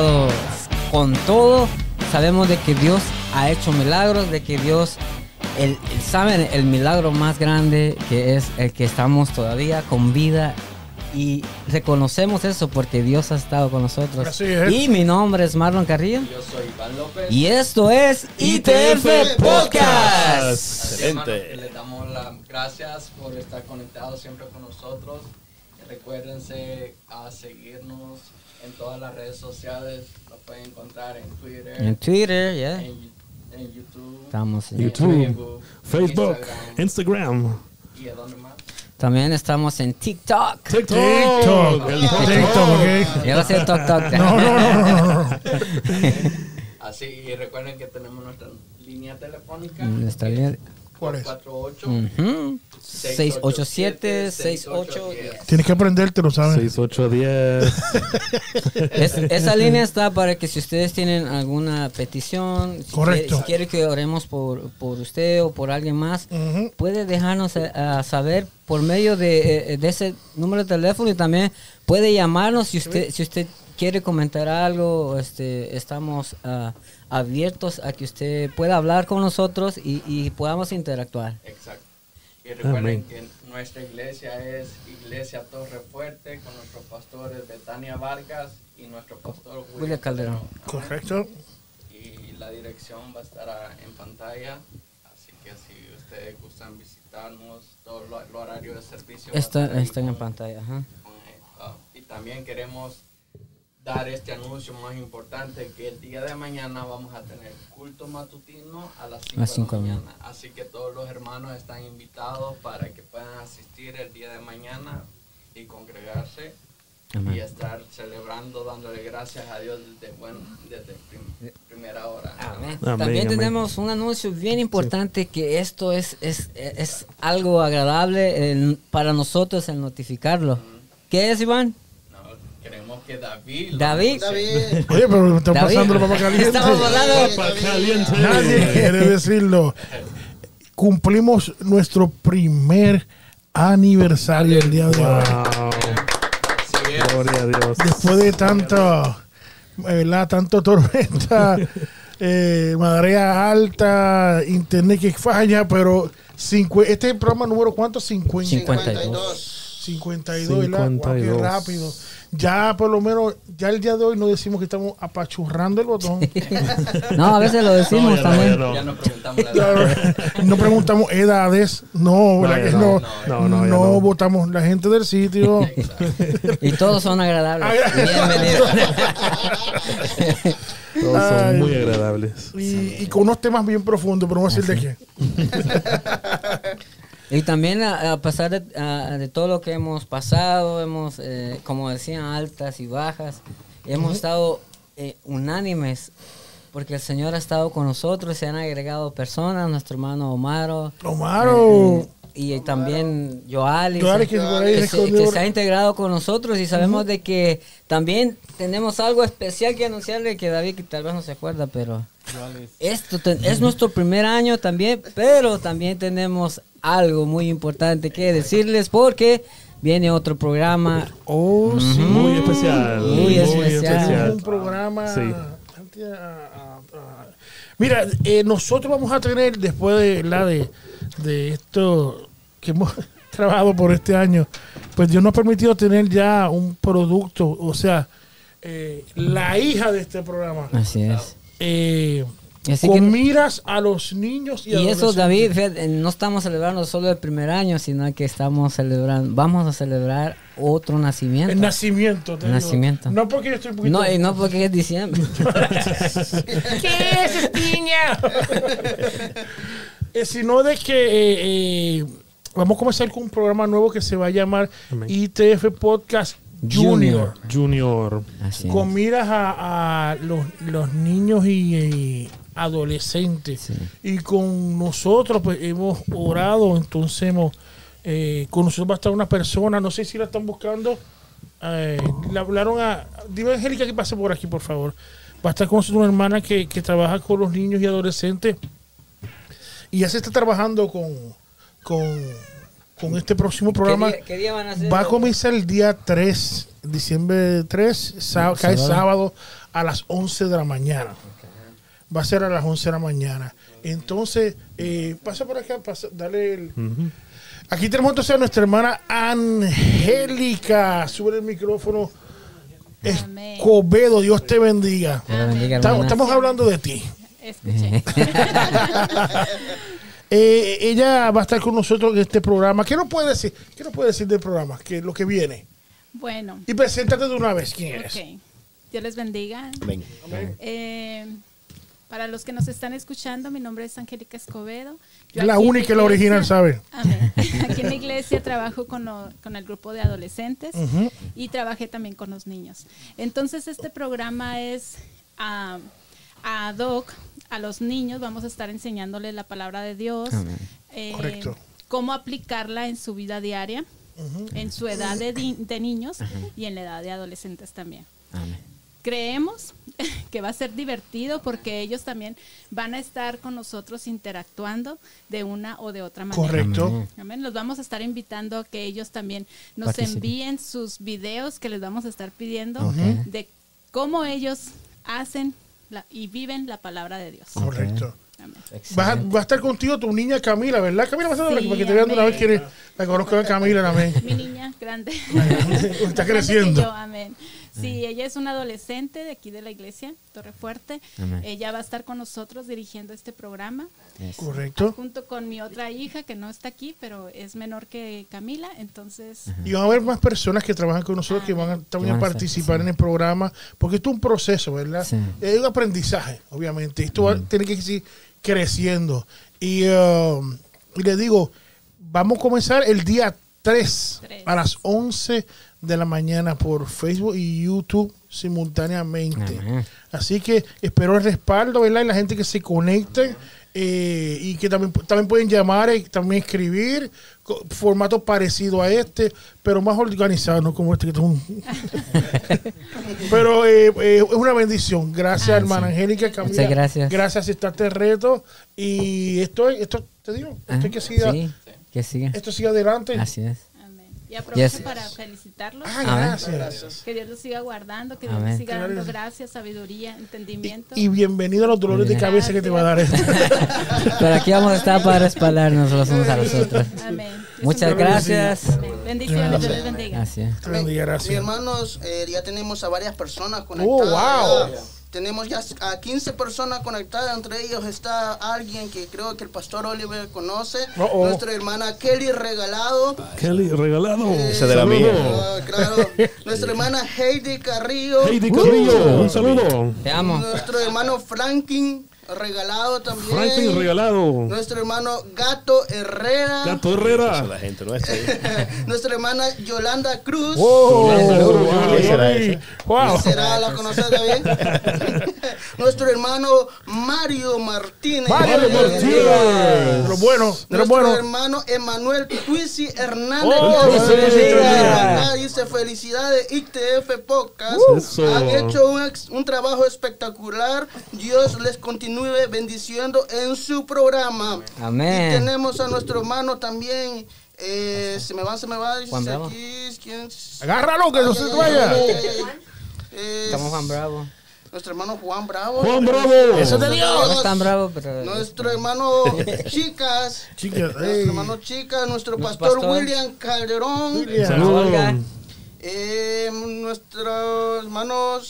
estado con todo. Sabemos de que Dios ha hecho milagros, de que Dios, el, el- saben el milagro más grande que es el que estamos todavía con vida y reconocemos eso porque Dios ha estado con nosotros. Así es. Y mi nombre es Marlon Carrillo Yo soy Iván López. y esto es ITF Podcast. Excelente. Les damos las gracias por estar conectados siempre con nosotros. Recuérdense a seguirnos en todas las redes sociales. Nos pueden encontrar en Twitter, En Twitter, ya. en, en YouTube, Estamos en YouTube, Facebook, Instagram. Instagram, ¿Y a dónde más? También estamos en TikTok. TikTok. TikTok. El TikTok, ok. Yo toc toc. No, no, no. Así, y recuerden que tenemos nuestra línea telefónica. Nuestra línea- ¿Cuál es? 48 Ujú. 687 68 Tienes que aprendértelo, ¿sabes? 6810. Es- esa línea está para que si ustedes tienen alguna petición, si Correcto. quiere, si quiere que oremos por, por usted o por alguien más, Ujú. puede dejarnos eh, a saber por medio de, eh, de ese número de teléfono y también puede llamarnos si usted si usted quiere comentar algo, este estamos ah, abiertos a que usted pueda hablar con nosotros y, y podamos interactuar. Exacto. Y recuerden Amén. que nuestra iglesia es Iglesia Torre Fuerte con nuestros pastores Betania Vargas y nuestro pastor William Calderón. Correcto. Y la dirección va a estar en pantalla. Así que si ustedes gustan visitarnos, todo lo, el horario de servicio. Está, están en pantalla. ajá. eh, ah, y también queremos dar este anuncio más importante que el día de mañana vamos a tener culto matutino a las 5 A las de cinco la de la mañana. Así que todos los hermanos están invitados para que puedan asistir el día de mañana y congregarse Amén. y estar celebrando, dándole gracias a Dios desde, bueno, desde prim- primera hora. Amén. Amén, También amén. tenemos un anuncio bien importante que esto es, es, es algo agradable para nosotros el notificarlo. ¿Qué es, Iván? Que David... David. Oye, pero me están David. pasando la papa caliente. Estamos hablando. Papa caliente. Nadie quiere decirlo. Cumplimos nuestro primer aniversario el día de hoy. Wow. Es. Gloria a Dios. Después de tanta, ¿verdad? Tanto tormenta, eh, marea alta, internet que falla, pero cincu- este es el programa número cuánto? 50. 52. 52, ¿verdad? Guau, qué 52. rápido. Ya por lo menos, ya el día de hoy no decimos que estamos apachurrando el botón. No, a veces lo decimos No, no, también. ya no. Ya nos preguntamos la edad. no preguntamos edades, no, ¿verdad ya que no. no? No, no, no no. votamos la gente del sitio. Y todos son agradables. Bienvenidos. Todos son Ay. muy agradables. y, y con unos temas bien profundos, pero no voy a decir de qué. Y también a, a pesar de, a- de todo lo que hemos pasado, hemos, eh, como decían, altas y bajas, hemos estado eh, unánimes porque el Señor ha estado con nosotros, se han agregado personas, nuestro hermano Omaro. Omaro. eh, y también Joali, Joali, que por ahí que se que se ha integrado con nosotros y sabemos de que también tenemos algo especial que anunciarle que David que tal vez no se acuerda, pero esto te- es nuestro primer año también, pero también tenemos algo muy importante que decirles porque viene otro programa. Oh, sí. Muy especial. Muy especial. Un programa. Sí. Mira, eh, nosotros vamos a tener, después de la de, de esto que hemos trabajado por este año, pues Dios nos ha permitido tener ya un producto, o sea, eh, la hija de este programa. Así es. eh, Así con que- miras a los niños y, Y eso. David, fíjate, no estamos celebrando solo el primer año, sino que estamos celebrando, vamos a celebrar otro nacimiento. El nacimiento. te El digo. nacimiento. No porque yo estoy un poquito... No, y no porque es diciembre. ¿Qué es piña? Eh, sino de que eh, eh, vamos a comenzar con un programa nuevo que se va a llamar Amén. ITF Podcast Junior. Junior. Con miras a, a los, los niños y, adolescentes. Sí. Y con nosotros pues hemos orado, entonces hemos, eh, con nosotros va a estar una persona, no sé si la están buscando. eh, le hablaron a. Dime, Angélica, que pase por aquí, por favor. Va a estar con nosotros una hermana que, que trabaja con los niños y adolescentes. Y ya se está trabajando con, con, con este próximo programa. ¿Qué día, qué día van a hacer? Va a comenzar el día 3, diciembre 3, sá- cae sábado. sábado a las 11 de la mañana. Va a ser a las 11 de la mañana. Entonces, eh, pasa por acá, pasa, dale el... Aquí tenemos entonces a nuestra hermana Angélica. Sube el micrófono. Amén. Escobedo, Dios te bendiga. Estamos, estamos hablando de ti. Escuché. Eh, ella va a estar con nosotros en este programa. ¿Qué nos puede decir? ¿Qué nos puede decir del programa? ¿Qué lo que viene? Bueno, Y preséntate de una vez. ¿Quién eres? ok. Dios les bendiga. Ven. Eh, para los que nos están escuchando, mi nombre es Angélica Escobedo. Yo Es la única y la original, ¿sabe? Amén. Aquí en la iglesia trabajo con, lo- con el grupo de adolescentes y trabajé también con los niños. Entonces este programa es ah, ad hoc a los niños. Vamos a estar enseñándoles la palabra de Dios, Amén. eh, Correcto. cómo aplicarla en su vida diaria, en su edad de, de niños y en la edad de adolescentes también Amén. creemos que va a ser divertido porque ellos también van a estar con nosotros interactuando de una o de otra manera. Correcto. Amén. Los vamos a estar invitando a que ellos también nos Participen. envíen sus videos que les vamos a estar pidiendo de cómo ellos hacen la- y viven la palabra de Dios. Correcto. Va va a estar contigo tu niña Camila, ¿verdad? Camila, vas a Sí, para que te vean de una vez es. La conozco a Camila también. Mi niña grande. Está que creciendo. yo, amén. Sí, ella es una adolescente de aquí de la iglesia, Torre Fuerte. Amén. Ella va a estar con nosotros dirigiendo este programa. Correcto. junto con mi otra hija que no está aquí, pero es menor que Camila, entonces Y van a haber más personas que trabajan con nosotros que van a, también a Van a ser, participar sí. en el programa, porque esto es un proceso, ¿verdad? Sí. Es un aprendizaje, obviamente. Esto va- tiene que seguir creciendo. Y, um, y le digo, vamos a comenzar el día 3 Tres. a las 11 de la mañana por Facebook y YouTube simultáneamente. Amén. Así que espero el respaldo, ¿verdad? Y la gente que se conecte eh, y que también, también pueden llamar y también escribir formato parecido a este, pero más organizado, no como este que es un... pero eh, eh, es una bendición. Gracias, Ah, hermana sí. Angélica. Camila. Muchas gracias. Gracias, este reto. Y esto, esto te digo, esto, hay que siga, Ah, Sí, que siga. esto sigue adelante. Así es. Amén. Y aprovecho Yes. para felicitarlos. Ah, Amén. gracias. Que Dios los siga guardando, que Dios Amén. les siga dando gracias, sabiduría, entendimiento. Y bienvenido a los dolores de cabeza que te va a dar esto. Pero aquí vamos a estar para respaldarnos los unos a los otros. Amén. Muchas gracias. Amén. Bendiciones, Dios les bendiga. Así es. Te bendiga, Mis gracias. hermanos, eh, ya tenemos a varias personas conectadas. Oh, wow. Tenemos ya a 15 personas conectadas, entre ellos está alguien que creo que el pastor Oliver conoce, oh. nuestra hermana Kelly Regalado, Kelly, regalado. Esa de la mía. Claro, nuestra hermana Heidi Carrillo, Heidi Carrillo, un saludo. Te amo. nuestro hermano Franklin Regalado también, Franklin, regalado. nuestro hermano Gato Herrera, Gato Herrera. la gente nuestra. nuestra hermana Yolanda Cruz, Oh, wow. ¿Qué será ese? Wow. ¿Será la conocer también? Nuestro hermano Mario Martínez. Mario Martínez. Los buenos, de los Nuestro hermano Emanuel Twisi Hernández. Oh, acá dice felicidades ITF Podcast. Han hecho un, ex- un trabajo espectacular. Dios les continúe bendiciendo en su programa. Y Amén. tenemos a nuestro hermano también. eh, se me va, se me va. Juan Bravo. aquí, ¿quién? Agárralo, que no se te vaya. Es Estamos Juan Bravo. Nuestro hermano Juan Bravo. Juan Bravo. Eso te digo. No es tan bravo, pero. Nuestro hermano Chicas. Chicas, Nuestro hermano Chicas. Nuestro pastor, pastor. William Calderón. William. Saludos. Eh,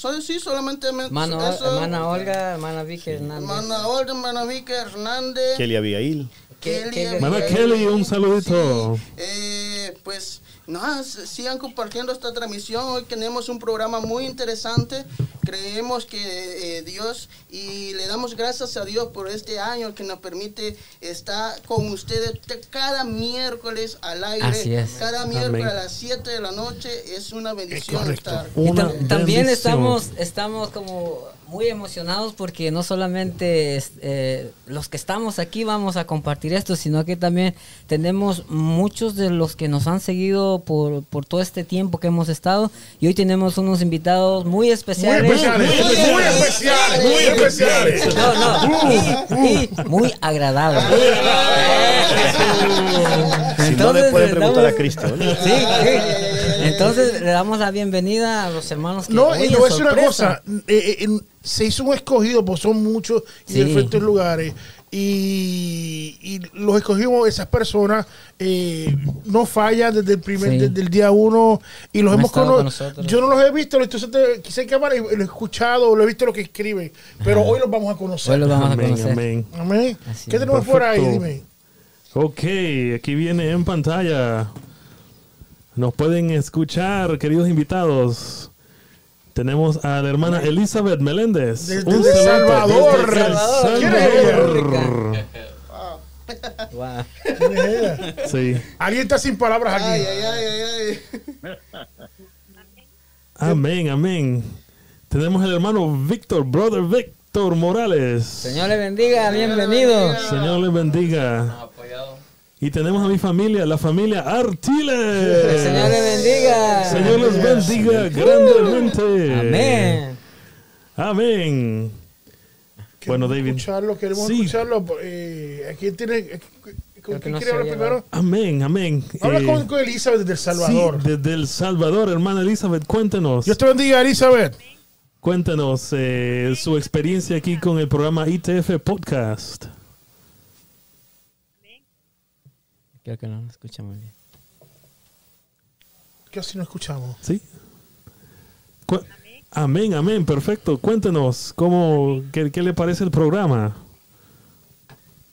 hermano. so- Sí, solamente. me- eso. hermana Olga, hermana Vicky Hernández. Hermana Olga, hermana Vicky Hernández. Kelly Abigail. ¿Qué- Kelly, Kelly, un saludito. Eh, pues nada, s- sigan compartiendo esta transmisión. Hoy tenemos un programa muy interesante. Creemos que eh, Dios y le damos gracias a Dios por este año que nos permite estar con ustedes te- cada miércoles al aire. Así es. Cada miércoles Amén. a las 7 de la noche es una bendición estar. Y Una tam- también estamos, estamos como muy emocionados porque no solamente es, eh, los que estamos aquí vamos a compartir esto, sino que también tenemos muchos de los que nos han seguido por, por todo este tiempo que hemos estado y hoy tenemos unos invitados muy Muy especiales. especiales, muy especiales, muy especiales. No, no, y, y muy agradables. Si no le pueden preguntar a Cristo. ¿no? Sí, sí. Entonces le damos la bienvenida a los hermanos que No, hoy y es a decir una cosa. eh, eh, se hizo un escogido, pues son muchos y de Sí. diferentes lugares. Y, y los escogimos, esas personas eh, no fallan desde el primer, Sí. desde el día uno. Y los Han hemos estado cono- con. Yo no los he visto, entonces te- quise cámara y lo he escuchado, lo he visto lo que escriben. Pero hoy los vamos a conocer. Hoy los vamos a Amén, conocer. amén. Amén. Así ¿Qué es. tenemos por ahí? Dime. Ok, aquí viene en pantalla. Nos pueden escuchar, queridos invitados. Tenemos a la hermana Elizabeth Meléndez. Desde Un Salvador. desde El Salvador. ¿Quién es ella? Salvador. Wow. ¿Quién es ella? Sí. Alguien está sin palabras aquí. Ay, ay, ay, ay, ay. Amén, amén. Tenemos el hermano Víctor, brother Víctor Morales. Señor le bendiga, bienvenido. Señor le bendiga. Y tenemos a mi familia, la familia Artiles. El Señor le bendiga. Señor les bendiga grandemente. Amén. Amén. Bueno, Queremos David. Escucharlo, queremos Sí. escucharlo. Eh, ¿a ¿Quién tiene? eh, ¿Con quién no quiere hablar primero? Amén, amén. Habla Eh, con, con Elizabeth desde El Salvador. Sí, desde El Salvador, hermana Elizabeth, cuéntenos. Dios te bendiga, Elizabeth. Cuéntenos eh, su experiencia aquí con el programa ITF Podcast. Creo que no lo escucha muy bien. Casi no escuchamos. ¿Sí? Cu- amén, amén, perfecto. Cuéntenos, ¿cómo, qué, qué le parece el programa?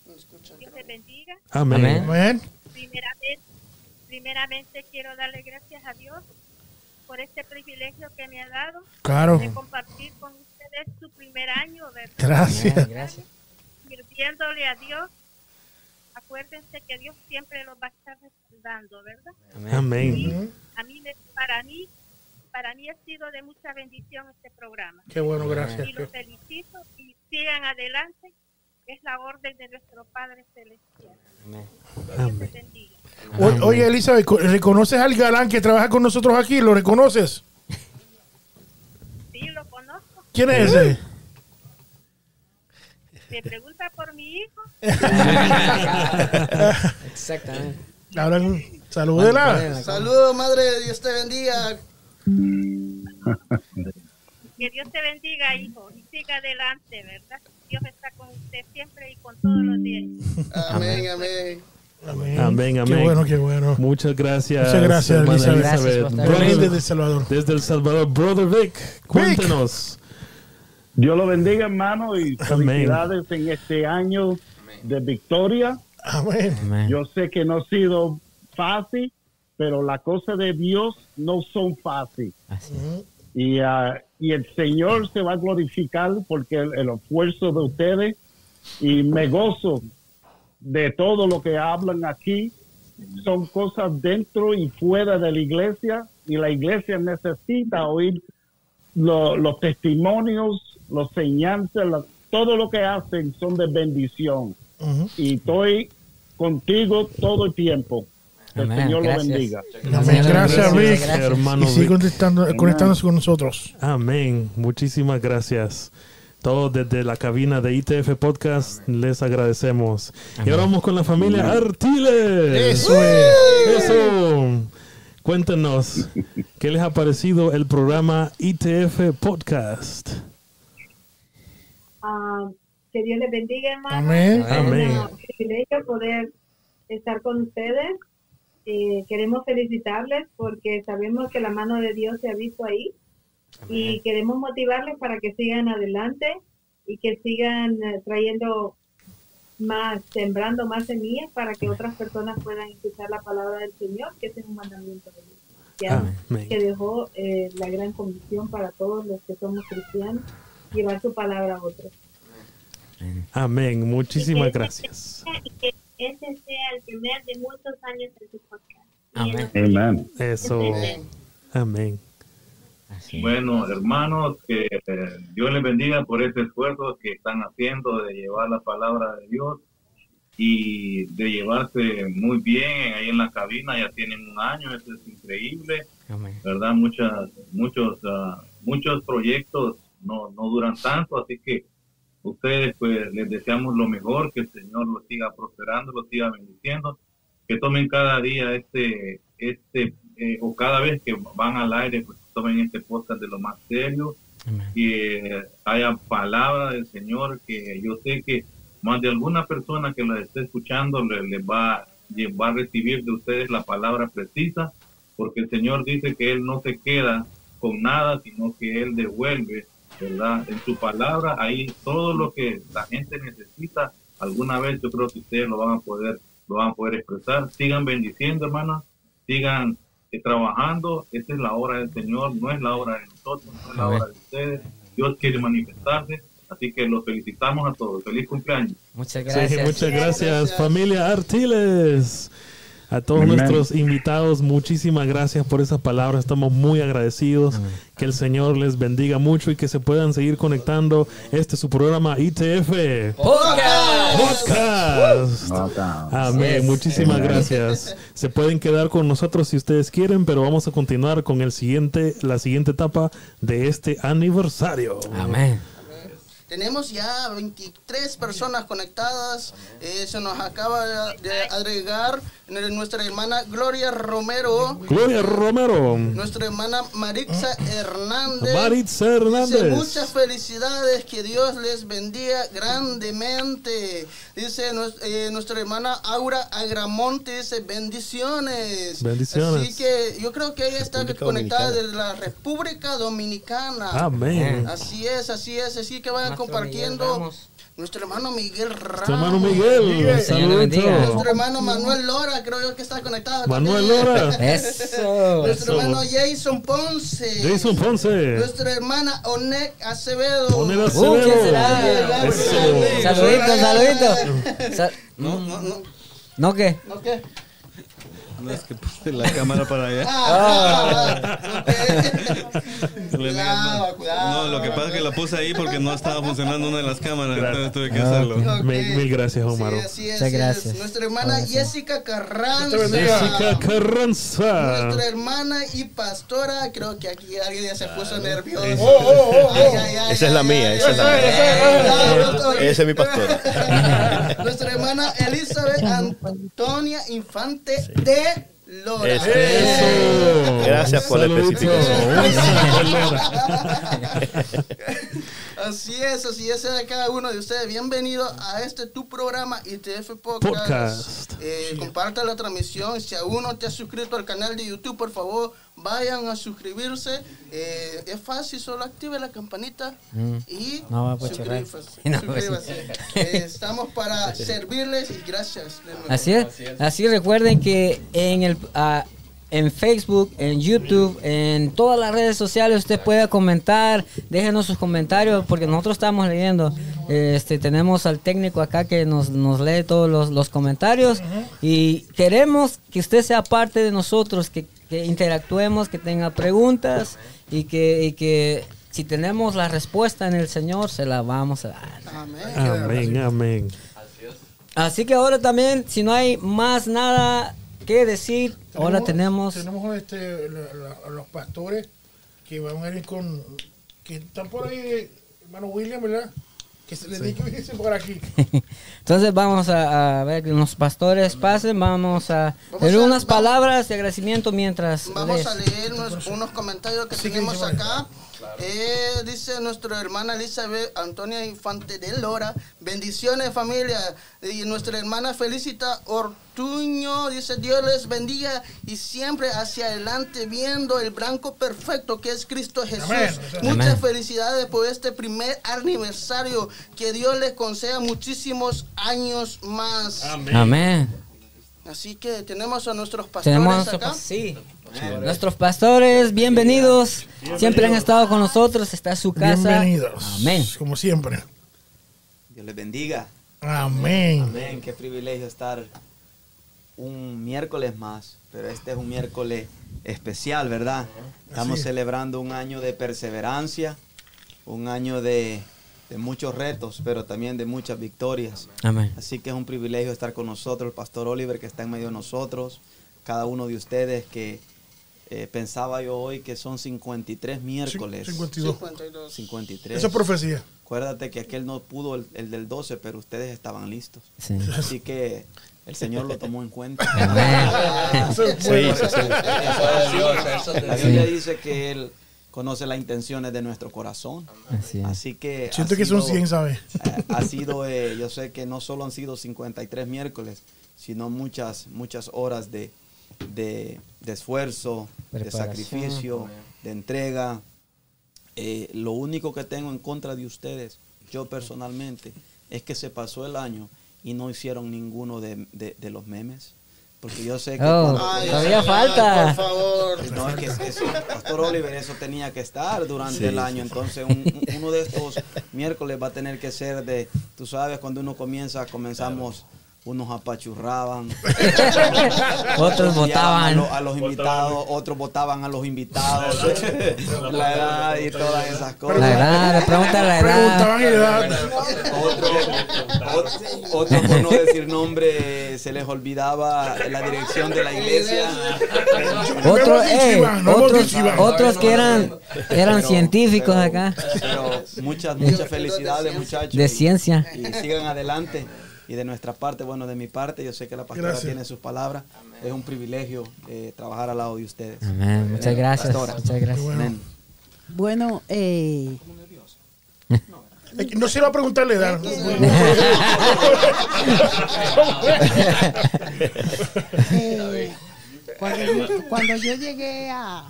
Dios te bendiga. Amén. Amén. Amén. Primeramente, primeramente quiero darle gracias a Dios por este privilegio que me ha dado Claro. de compartir con ustedes su primer año, ¿verdad? Gracias. Sirviéndole a Dios. Acuérdense que Dios siempre los va a estar respaldando, ¿verdad? Amén. Amén. A mí, para mí, para mí ha sido de mucha bendición este programa. Qué bueno, gracias. Y los felicito y sigan adelante. Es la orden de nuestro Padre Celestial. Amén. Dios te Amén. bendiga. O- Oye, Elizabeth, ¿co- ¿reconoces al galán que trabaja con nosotros aquí? ¿Lo reconoces? Sí, lo conozco. ¿Quién es ese? Me pregunta por mi hijo. Exactamente. Hablan, salúdela. Saludos, madre, Dios te bendiga. Que Dios te bendiga, hijo, y siga adelante, ¿verdad? Dios está con usted siempre y con todos los días. Amén, amén. Amén. Amén, amén. Qué bueno, qué bueno. Muchas gracias. Muchas gracias, Elizabeth. Gracias Brother- desde El Salvador. desde El Salvador, Brother Vic, cuéntenos. Dios lo bendiga, hermano, y Amén. felicidades en este año de victoria. Amén. Yo sé que no ha sido fácil, pero las cosas de Dios no son fáciles. Y, y el Señor se va a glorificar porque el, el esfuerzo de ustedes y me gozo de todo lo que hablan aquí. Son cosas dentro y fuera de la iglesia y la iglesia necesita oír lo- los testimonios, los enseñanzas, la- todo lo que hacen son de bendición. Ujú. Y estoy contigo todo el tiempo. Que el Amén, Señor gracias. lo bendiga. Amén. Gracias. Gracias. hermano Y sigue conectándose con nosotros. Amén. Muchísimas gracias. Todos desde la cabina de ITF Podcast les agradecemos. Y ahora vamos con la familia Artiles. Eso es. Eso. Cuéntenos, ¿qué les ha parecido el programa ITF Podcast? Ah, que Dios les bendiga, hermano. Amén. Amén. Un privilegio poder estar con ustedes. Eh, queremos felicitarles porque sabemos que la mano de Dios se ha visto ahí y queremos motivarles para que sigan adelante y que sigan eh, trayendo más, sembrando más semillas para que otras personas puedan escuchar la palabra del Señor, que ese es un mandamiento de Dios. Ya Amén. que dejó eh, la gran comisión para todos los que somos cristianos, llevar su palabra a otros. Amén. Muchísimas gracias. Y que ese sea el primer de muchos años en su podcast. Amén. Amén. Eso. Amén. Así. Bueno, hermanos, que eh, Dios les bendiga por este esfuerzo que están haciendo de llevar la palabra de Dios y de llevarse muy bien ahí en la cabina. Ya tienen un año, eso es increíble, Amén. ¿verdad? Muchas, muchos, ah, muchos proyectos no, no duran tanto, así que ustedes pues les deseamos lo mejor, que el Señor los siga prosperando, los siga bendiciendo, que tomen cada día este, este eh, o cada vez que van al aire, pues tomen este podcast de lo más serio, que haya palabra del Señor, que yo sé que más de alguna persona que lo esté escuchando le, va, va a recibir de ustedes la palabra precisa, porque el Señor dice que Él no se queda con nada, sino que Él devuelve, ¿verdad? En su palabra, ahí todo lo que la gente necesita, alguna vez yo creo que ustedes lo van a poder, lo van a poder expresar. Sigan bendiciendo, hermanos, sigan eh, trabajando, esta es la obra del Señor, no es la obra de nosotros, no es la obra de ustedes. Dios quiere manifestarse, así que los felicitamos a todos. Feliz cumpleaños. Muchas gracias. muchas gracias, familia Artiles. A todos nuestros invitados, muchísimas gracias por esas palabras. Estamos muy agradecidos. Que el Señor les bendiga mucho y que se puedan seguir conectando. Este es su programa ITF Podcast. Amén. Muchísimas gracias. Se pueden quedar con nosotros si ustedes quieren, pero vamos a continuar con el siguiente, la siguiente etapa de este aniversario. Amén. Tenemos ya 23 personas conectadas. Eh, se nos acaba de agregar nuestra hermana Gloria Romero. Gloria Romero. Nuestra hermana Maritza Hernández. Maritza Hernández. Dice, muchas felicidades, que Dios les bendiga grandemente. Dice eh, nuestra hermana Aura Agramonte, dice bendiciones. Bendiciones. Así que yo creo que ella está conectada desde la República Dominicana. Amén. Así es, así es. Así que vayan compartiendo. Nuestro hermano Miguel Ramos. Nuestro hermano Miguel. Saludos. Nuestro hermano Manuel Lora, creo yo que está conectado. Manuel Lora. Eso. Nuestro hermano Jason Ponce. Jason Ponce. Nuestra hermana Onek Acevedo. Onek Acevedo. Uh, ¿quién será? Eso. Saludito, saludito. Sal no, no, no. ¿No qué? ¿No qué? No es que puse la cámara para allá. Ah, cuidado, cuidado. No, lo que pasa es que la puse ahí porque no estaba funcionando una de las cámaras, entonces tuve que hacerlo. Mil, mil, gracias, Omar. Sí, Muchas gracias. Nuestra hermana Jessica Carranza. Jessica Carranza. Nuestra hermana y pastora, creo que aquí alguien ya se puso nervioso. Oh, oh, oh, esa es la mía, esa es la mía. Esa es mi pastora. Nuestra hermana Elizabeth Antonia Infante de Lora. Eso. Gracias por la especificación. así es, así es a cada uno de ustedes. Bienvenido a este tu programa ITF Podcast. Podcast. Eh, comparta la transmisión. Si aún no te has suscrito al canal de YouTube, por favor, vayan a suscribirse. Eh, es fácil, solo active la campanita Mm. y No, pues, suscríbase. no, suscríbase. Eh, estamos para servirles y gracias. Así es. Así recuerden que en el ah, en Facebook, en YouTube, en todas las redes sociales usted puede comentar, déjenos sus comentarios porque nosotros estamos leyendo. Este tenemos al técnico acá que nos, nos lee todos los, los comentarios y queremos que usted sea parte de nosotros, que, que interactuemos, que tenga preguntas y que, y que si tenemos la respuesta en el Señor se la vamos a dar. Amén. Amén, amén. Así que ahora también, si no hay más nada que decir, ahora tenemos... Tenemos este, la- la- los pastores que van a ir con... Que están por ahí, hermano William, ¿verdad? Que se les dice que dice por aquí. Entonces vamos a, a ver que los pastores pasen, vamos a Vamos leer a- unas vamos- palabras de agradecimiento mientras Vamos a leer unos, unos comentarios que Sí, que tenemos dice, Eh, dice nuestra hermana Elizabeth Antonia Infante de Lora. Bendiciones familia. Y nuestra hermana Felicita Ortuño dice Dios les bendiga y siempre hacia adelante viendo el blanco perfecto que es Cristo Jesús. Amén. Muchas Amén. felicidades por este primer aniversario. Que Dios les conceda muchísimos años más. Amén. Así que tenemos a nuestros pastores Tenemos acá. pa- nuestros pastores, bienvenidos. Siempre han estado con nosotros, está su casa. Bienvenidos. Amén. Como siempre. Dios les bendiga. Amén. Amén. Qué privilegio estar un miércoles más, pero este es un miércoles especial, ¿verdad? Estamos es. celebrando un año de perseverancia, un año de, de muchos retos, pero también de muchas victorias. Amén. Así que es un privilegio estar con nosotros, el pastor Oliver que está en medio de nosotros, cada uno de ustedes que eh, pensaba yo hoy que son 53 miércoles. 52. 52. 53. Esa es profecía. Acuérdate que aquel no pudo el, el del 12, pero ustedes estaban listos. Sí. Así que el Señor lo tomó en cuenta. Sí, sí, sí. La Biblia dice que Él conoce las intenciones de nuestro corazón. Así que. Siento ha que son sido- 100, ¿sabes? eh, Ha sido, eh, yo sé que no solo han sido 53 miércoles, sino muchas, muchas horas de, de, de esfuerzo, de sacrificio, de entrega. Eh, lo único que tengo en contra de ustedes, yo personalmente, es que se pasó el año y no hicieron ninguno de, de- de los memes. Porque yo sé que... Oh, cuando- todavía falta. Por favor. no, es que eso, Pastor Oliver, eso tenía que estar durante Sí, el año. Entonces, un- un- uno de estos miércoles va a tener que ser de, tú sabes, cuando uno comienza, comenzamos, unos apachurraban. Otros votaban. A, lo- a los invitados, otros votaban a los invitados. la edad y todas esas cosas. La edad, preguntan la edad. Preguntaban edad. Otro, ot- otro, por no decir nombre, se les olvidaba la dirección de la iglesia. Otro, eh, otros, otros que eran, eran Pero- científicos pero- acá, Pero muchas, muchas felicidades, muchachos. de y- ciencia. Y sigan adelante. Y de nuestra parte, bueno, de mi parte, yo sé que la pastora Gracias. tiene sus palabras. Es un privilegio eh, trabajar al lado de ustedes. Amén. Muchas gracias. Pastora. Muchas gracias. Amén. Bueno, eh, No se va a preguntar la edad. eh, cuando, yo, cuando yo llegué a,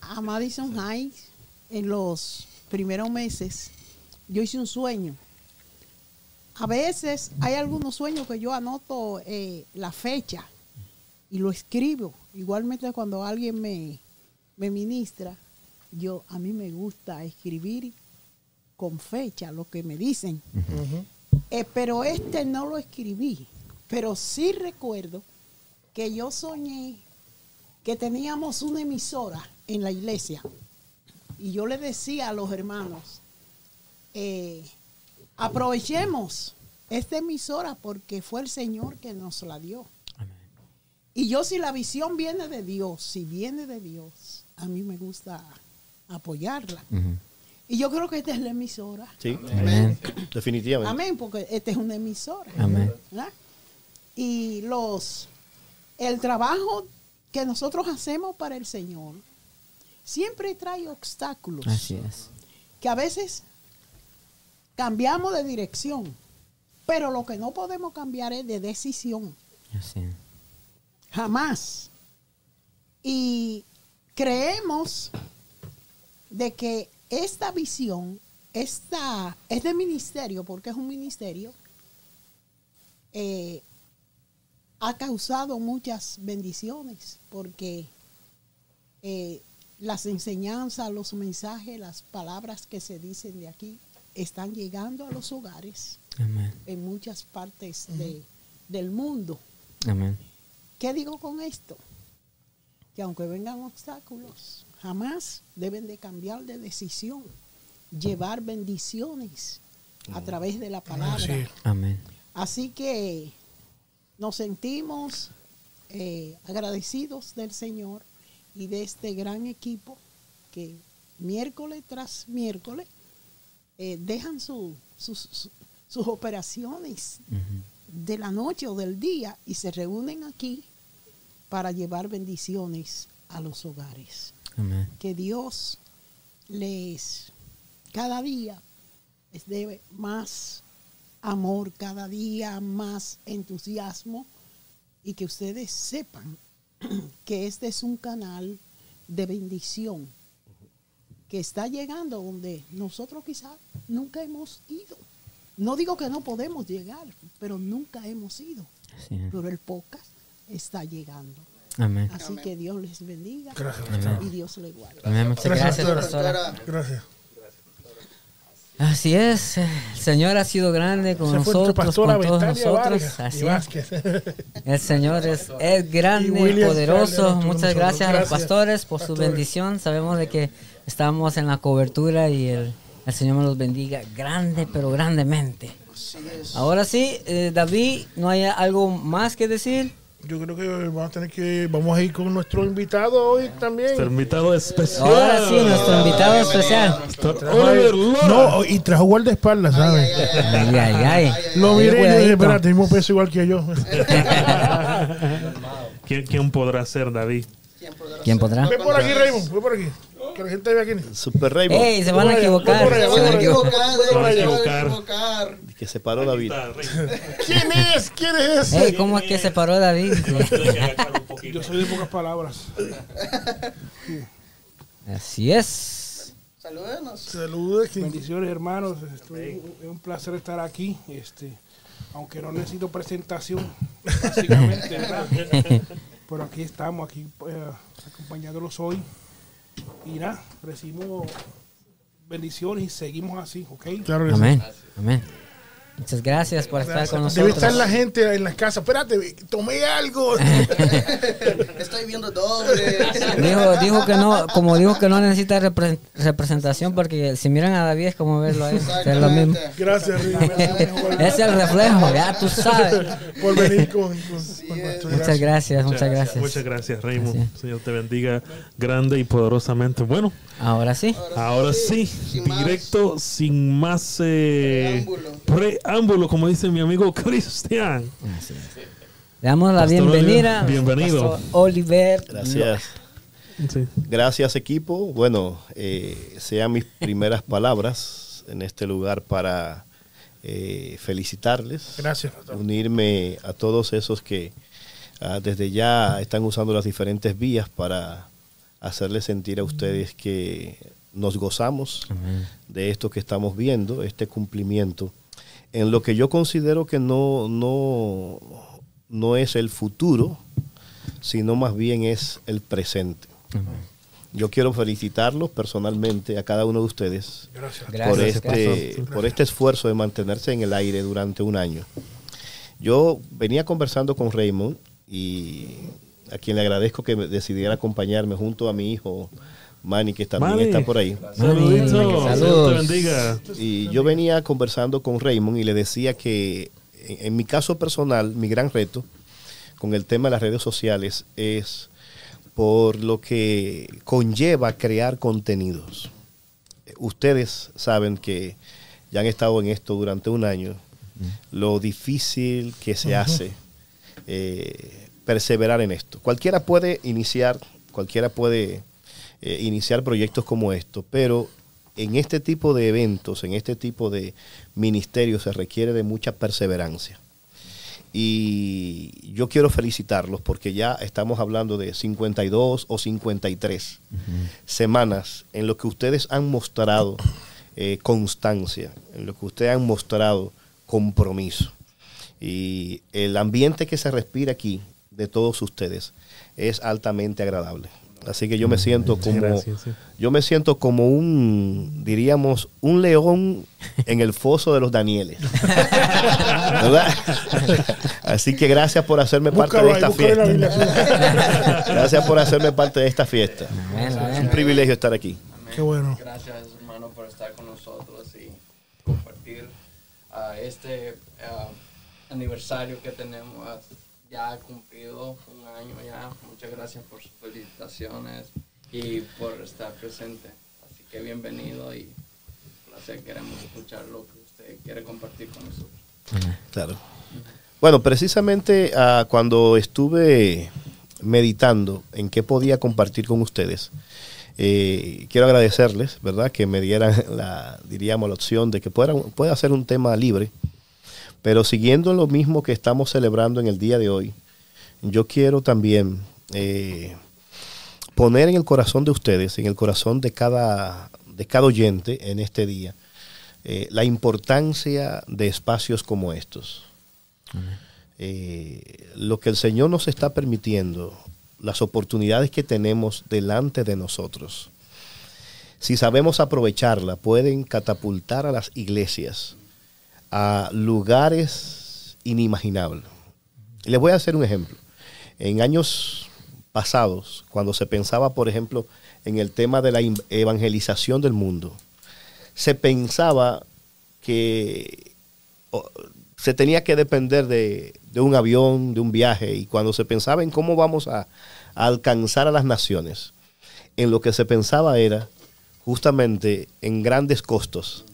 a Madison Heights, en los primeros meses, yo hice un sueño. A veces hay algunos sueños que yo anoto eh, la fecha y lo escribo. Igualmente cuando alguien me, me ministra, yo a mí me gusta escribir con fecha lo que me dicen. Eh, pero este no lo escribí. Pero sí recuerdo que yo soñé que teníamos una emisora en la iglesia. Y yo le decía a los hermanos, eh, aprovechemos esta emisora porque fue el Señor que nos la dio. Y yo si la visión viene de Dios, si viene de Dios, a mí me gusta apoyarla. Y yo creo que esta es la emisora. Sí, Amén. definitivamente. Amén, porque esta es una emisora. Amén. ¿verdad? Y los el trabajo que nosotros hacemos para el Señor siempre trae obstáculos Así es. que a veces cambiamos de dirección, pero lo que no podemos cambiar es de decisión, Así jamás. Y creemos de que esta visión, esta, este ministerio, porque es un ministerio, eh, ha causado muchas bendiciones, porque eh, las enseñanzas, los mensajes, las palabras que se dicen de aquí están llegando a los hogares Amén. en muchas partes de- del mundo. Amén. ¿Qué digo con esto? Que aunque vengan obstáculos, jamás deben de cambiar de decisión, llevar bendiciones a través de la palabra. Sí. Amén. Así que nos sentimos eh, agradecidos del Señor y de este gran equipo que miércoles tras miércoles eh, dejan su- sus, su- sus operaciones de la noche o del día y se reúnen aquí para llevar bendiciones a los hogares. Amén. Que Dios les cada día les dé más amor, cada día más entusiasmo y que ustedes sepan que este es un canal de bendición que está llegando donde nosotros quizás nunca hemos ido. No digo que no podemos llegar, pero nunca hemos ido. Pero el podcast está llegando. Amén. Así que Dios les bendiga Gracias, pastora. y Dios les guarde. Amén. Muchas gracias, pastora. Gracias. Así es, el Señor ha sido grande con nosotros, con todos nosotros. Así es. El Señor es, es grande, poderoso. Muchas nosotros. gracias a los pastores por su bendición. Sabemos de que estamos en la cobertura y el, el Señor me los bendiga grande, pero grandemente. Ahora sí, eh, David, ¿no hay algo más que decir? Yo creo que vamos a tener que vamos a ir con nuestro invitado hoy también. Nuestro invitado especial. Ahora sí, nuestro invitado especial. Oliver Lora. No, y trajo guardaespaldas, ¿sabes? Ay, ay, ay. Lo Ay, miré y dije, espérate, mismo peso igual que yo. ¿Quién, quién podrá ser David? ¿Quién podrá? Ve por aquí, Raymond, ve por aquí. Que la gente es. Super Raymond. Ey, se van a equivocar. Se van a equivocar. Se van a equivocar. Que se paró David. ¿Quién es? ¿Quién es? Ey, ¿cómo es que se paró David? Yo soy de pocas palabras. Así es. Salúdenos. Saludos, bendiciones hermanos. Estoy- es un placer estar aquí. Este, aunque no necesito presentación, básicamente, ¿verdad? Pero aquí estamos, aquí eh, acompañándolos hoy. Y nada, recibimos bendiciones y seguimos así, ¿ok? Claro que sí. Amén. Muchas gracias por estar con Debe estar nosotros. la gente en las casas. Espérate, tomé algo. Estoy viendo doble. Dijo, dijo que no, como dijo que no necesita repre- representación porque si miran a David es como verlo a él. Es lo mismo. Gracias. Es el reflejo, ya tú sabes. Por venir con, con- con nuestro Muchas gracias, muchas gracias. Muchas gracias, Raymond. Señor te bendiga grande y poderosamente. Bueno, Ahora sí. ahora sí, directo, sin más eh, preámbulo, como dice mi amigo Cristian. Le damos la Pastor bienvenida. Oliver, bienvenido. Pastor Oliver. Gracias. Gracias equipo. Bueno, eh, sean mis primeras palabras en este lugar para eh, felicitarles. Gracias, pastor. Unirme a todos esos que ah, desde ya están usando las diferentes vías para hacerles sentir a ustedes que nos gozamos de esto que estamos viendo, este cumplimiento, en lo que yo considero que no, no, no es el futuro, sino más bien es el presente. Yo quiero felicitarlos personalmente a cada uno de ustedes Gracias. por, Gracias, este, por este esfuerzo de mantenerse en el aire durante un año. Yo venía conversando con Raymond y a quien le agradezco que me decidiera acompañarme junto a mi hijo Manny, que también Manny. está por ahí. Saludito, Señor te bendiga. Y yo venía conversando con Raymond y le decía que en, en mi caso personal, mi gran reto con el tema de las redes sociales es por lo que conlleva crear contenidos. Ustedes saben que ya han estado en esto durante un año, lo difícil que se hace eh, perseverar en esto. Cualquiera puede iniciar, cualquiera puede eh, iniciar proyectos como estos, pero en este tipo de eventos, en este tipo de ministerios se requiere de mucha perseverancia. Y yo quiero felicitarlos porque ya estamos hablando de 52 o 53 semanas en lo que ustedes han mostrado eh, constancia, en lo que ustedes han mostrado compromiso. Y el ambiente que se respira aquí de todos ustedes es altamente agradable. Así que yo me siento como Gracias, sí. yo me siento como un diríamos un león en el foso de los Danieles. ¿Verdad? Así que gracias por hacerme parte de esta fiesta. Gracias por hacerme parte de esta fiesta. Es un privilegio estar aquí. Qué bueno. Gracias, hermano, por estar con nosotros y compartir ah, este ah, aniversario que tenemos ah, ya cumplido un año ya. Muchas gracias por sus felicitaciones y por estar presente. Así que bienvenido y un placer. Queremos escuchar lo que usted quiere compartir con nosotros. Claro. Bueno, precisamente ah, cuando estuve meditando en qué podía compartir con ustedes, eh, quiero agradecerles, ¿verdad? Que me dieran la, diríamos, la opción de que pueda, pueda ser un tema libre, pero siguiendo lo mismo que estamos celebrando en el día de hoy, yo quiero también eh, poner en el corazón de ustedes, en el corazón de cada, de cada oyente en este día, eh, la importancia de espacios como estos. Eh, lo que el Señor nos está permitiendo, las oportunidades que tenemos delante de nosotros, si sabemos aprovecharla, pueden catapultar a las iglesias a lugares inimaginables. Les voy a hacer un ejemplo. En años pasados, cuando se pensaba, por ejemplo, en el tema de la evangelización del mundo, se pensaba que se tenía que depender de, de un avión, de un viaje, y cuando se pensaba en cómo vamos a, a alcanzar a las naciones, en lo que se pensaba era justamente en grandes costos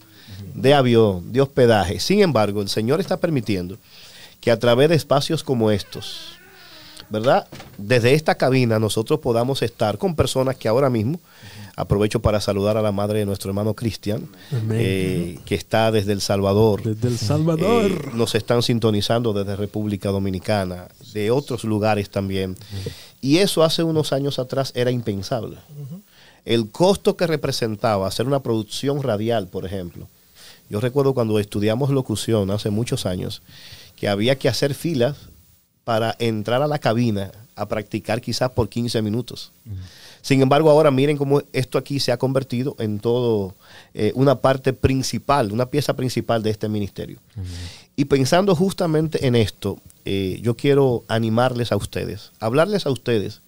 de avión, de hospedaje. Sin embargo, el Señor está permitiendo que a través de espacios como estos, ¿verdad? Desde esta cabina nosotros podamos estar con personas que ahora mismo, aprovecho para saludar a la madre de nuestro hermano Cristian, eh, que está desde El Salvador. Desde El Salvador. Eh, nos están sintonizando desde República Dominicana, de otros lugares también. Y eso hace unos años atrás era impensable. El costo que representaba hacer una producción radial, por ejemplo. Yo recuerdo cuando estudiamos locución hace muchos años, que había que hacer filas para entrar a la cabina a practicar quizás por 15 minutos. Sin embargo, ahora miren cómo esto aquí se ha convertido en todo eh, una parte principal, una pieza principal de este ministerio. Y pensando justamente en esto, eh, yo quiero animarles a ustedes, hablarles a ustedes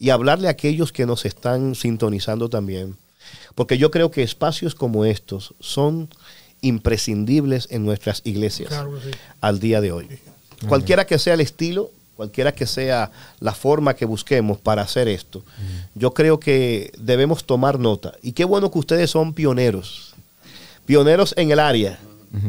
y hablarle a aquellos que nos están sintonizando también, porque yo creo que espacios como estos son imprescindibles en nuestras iglesias Claro que sí. al día de hoy. Cualquiera que sea el estilo, cualquiera que sea la forma que busquemos para hacer esto, yo creo que debemos tomar nota. Y qué bueno que ustedes son pioneros, pioneros en el área.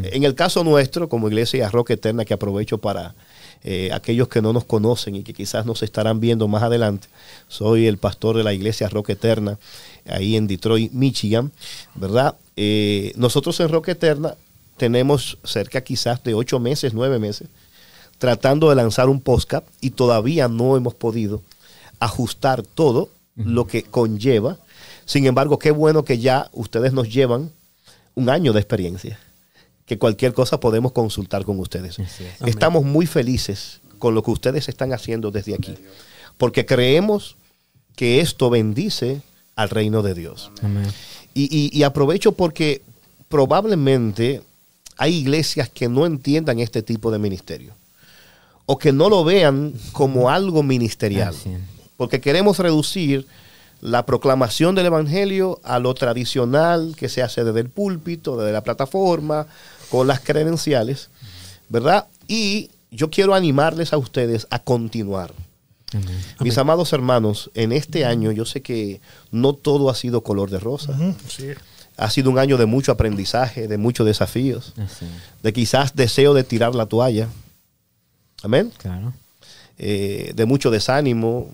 En el caso nuestro, como Iglesia Roca Eterna, que aprovecho para eh, aquellos que no nos conocen y que quizás nos estarán viendo más adelante, soy el pastor de la Iglesia Roca Eterna, ahí en Detroit, Michigan, ¿verdad? Eh, nosotros en Roca Eterna tenemos cerca quizás de ocho meses, nueve meses, tratando de lanzar un podcast y todavía no hemos podido ajustar todo lo que conlleva. Sin embargo, qué bueno que ya ustedes nos llevan un año de experiencia, que cualquier cosa podemos consultar con ustedes. Estamos muy felices con lo que ustedes están haciendo desde aquí, porque creemos que esto bendice al reino de Dios. Y, y- y aprovecho porque probablemente hay iglesias que no entiendan este tipo de ministerio o que no lo vean como algo ministerial. Porque queremos reducir la proclamación del Evangelio a lo tradicional que se hace desde el púlpito, desde la plataforma, con las credenciales, ¿verdad? Y yo quiero animarles a ustedes a continuar. Mis amados hermanos, en este año yo sé que no todo ha sido color de rosa. Sí. Ha sido un año de mucho aprendizaje, de muchos desafíos, de quizás deseo de tirar la toalla. Amén. Claro. Eh, de mucho desánimo,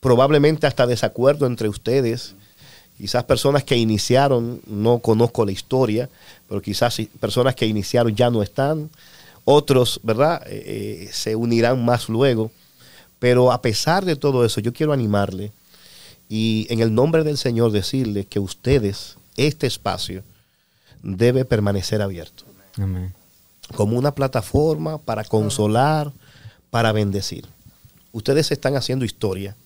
probablemente hasta desacuerdo entre ustedes. Quizás personas que iniciaron, no conozco la historia, pero quizás personas que iniciaron ya no están. Otros, ¿verdad? Eh, eh, se unirán más luego. Pero a pesar de todo eso, yo quiero animarle y en el nombre del Señor decirle que ustedes, este espacio, debe permanecer abierto Amén. Como una plataforma para consolar, para bendecir. Ustedes están haciendo historia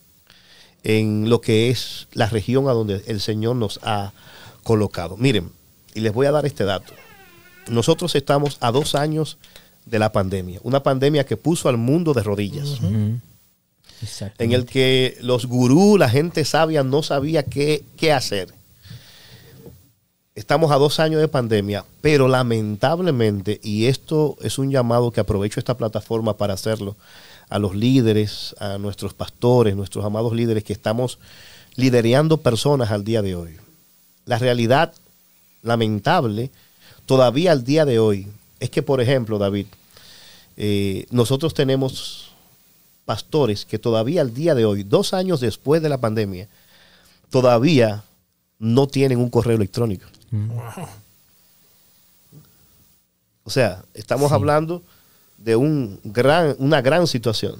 en lo que es la región a donde el Señor nos ha colocado. Miren, y les voy a dar este dato. Nosotros estamos a dos años de la pandemia, una pandemia que puso al mundo de rodillas, en el que los gurús, la gente sabia, no sabía qué, qué hacer. Estamos a dos años de pandemia, pero lamentablemente, y esto es un llamado que aprovecho esta plataforma para hacerlo, a los líderes, a nuestros pastores, nuestros amados líderes que estamos liderando personas al día de hoy. La realidad lamentable, todavía al día de hoy, es que, por ejemplo, David, eh, nosotros tenemos pastores que todavía al día de hoy, dos años después de la pandemia, todavía no tienen un correo electrónico. O sea, estamos hablando de un gran, una gran situación.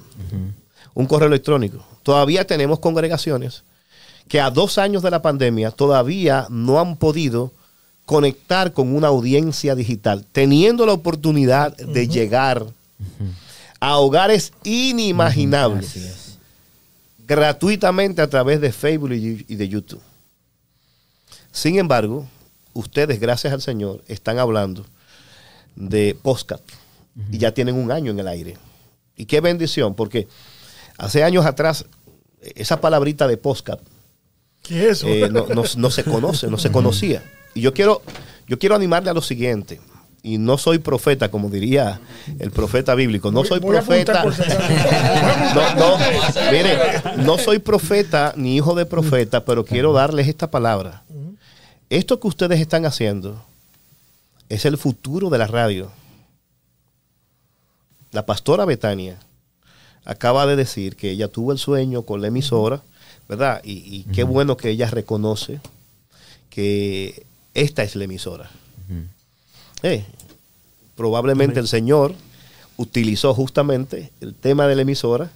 Un correo electrónico. Todavía tenemos congregaciones que a dos años de la pandemia todavía no han podido conectar con una audiencia digital, teniendo la oportunidad de llegar a hogares inimaginables gratuitamente a través de Facebook y y de YouTube. Sin embargo, ustedes, gracias al Señor, están hablando de podcast y ya tienen un año en el aire. Y qué bendición, porque hace años atrás, esa palabrita de podcast ¿Qué es eso? eh, no, no- no se conoce, no se conocía. Y yo quiero, yo quiero animarle a lo siguiente. y no soy profeta, como diría el profeta bíblico, no soy Voy profeta. No, no, mire, no soy profeta ni hijo de profeta, pero quiero darles esta palabra. Esto que ustedes están haciendo es el futuro de la radio. La pastora Betania acaba de decir que ella tuvo el sueño con la emisora, ¿verdad? Y, y qué bueno que ella reconoce que esta es la emisora. Eh, probablemente el Señor utilizó justamente el tema de la emisora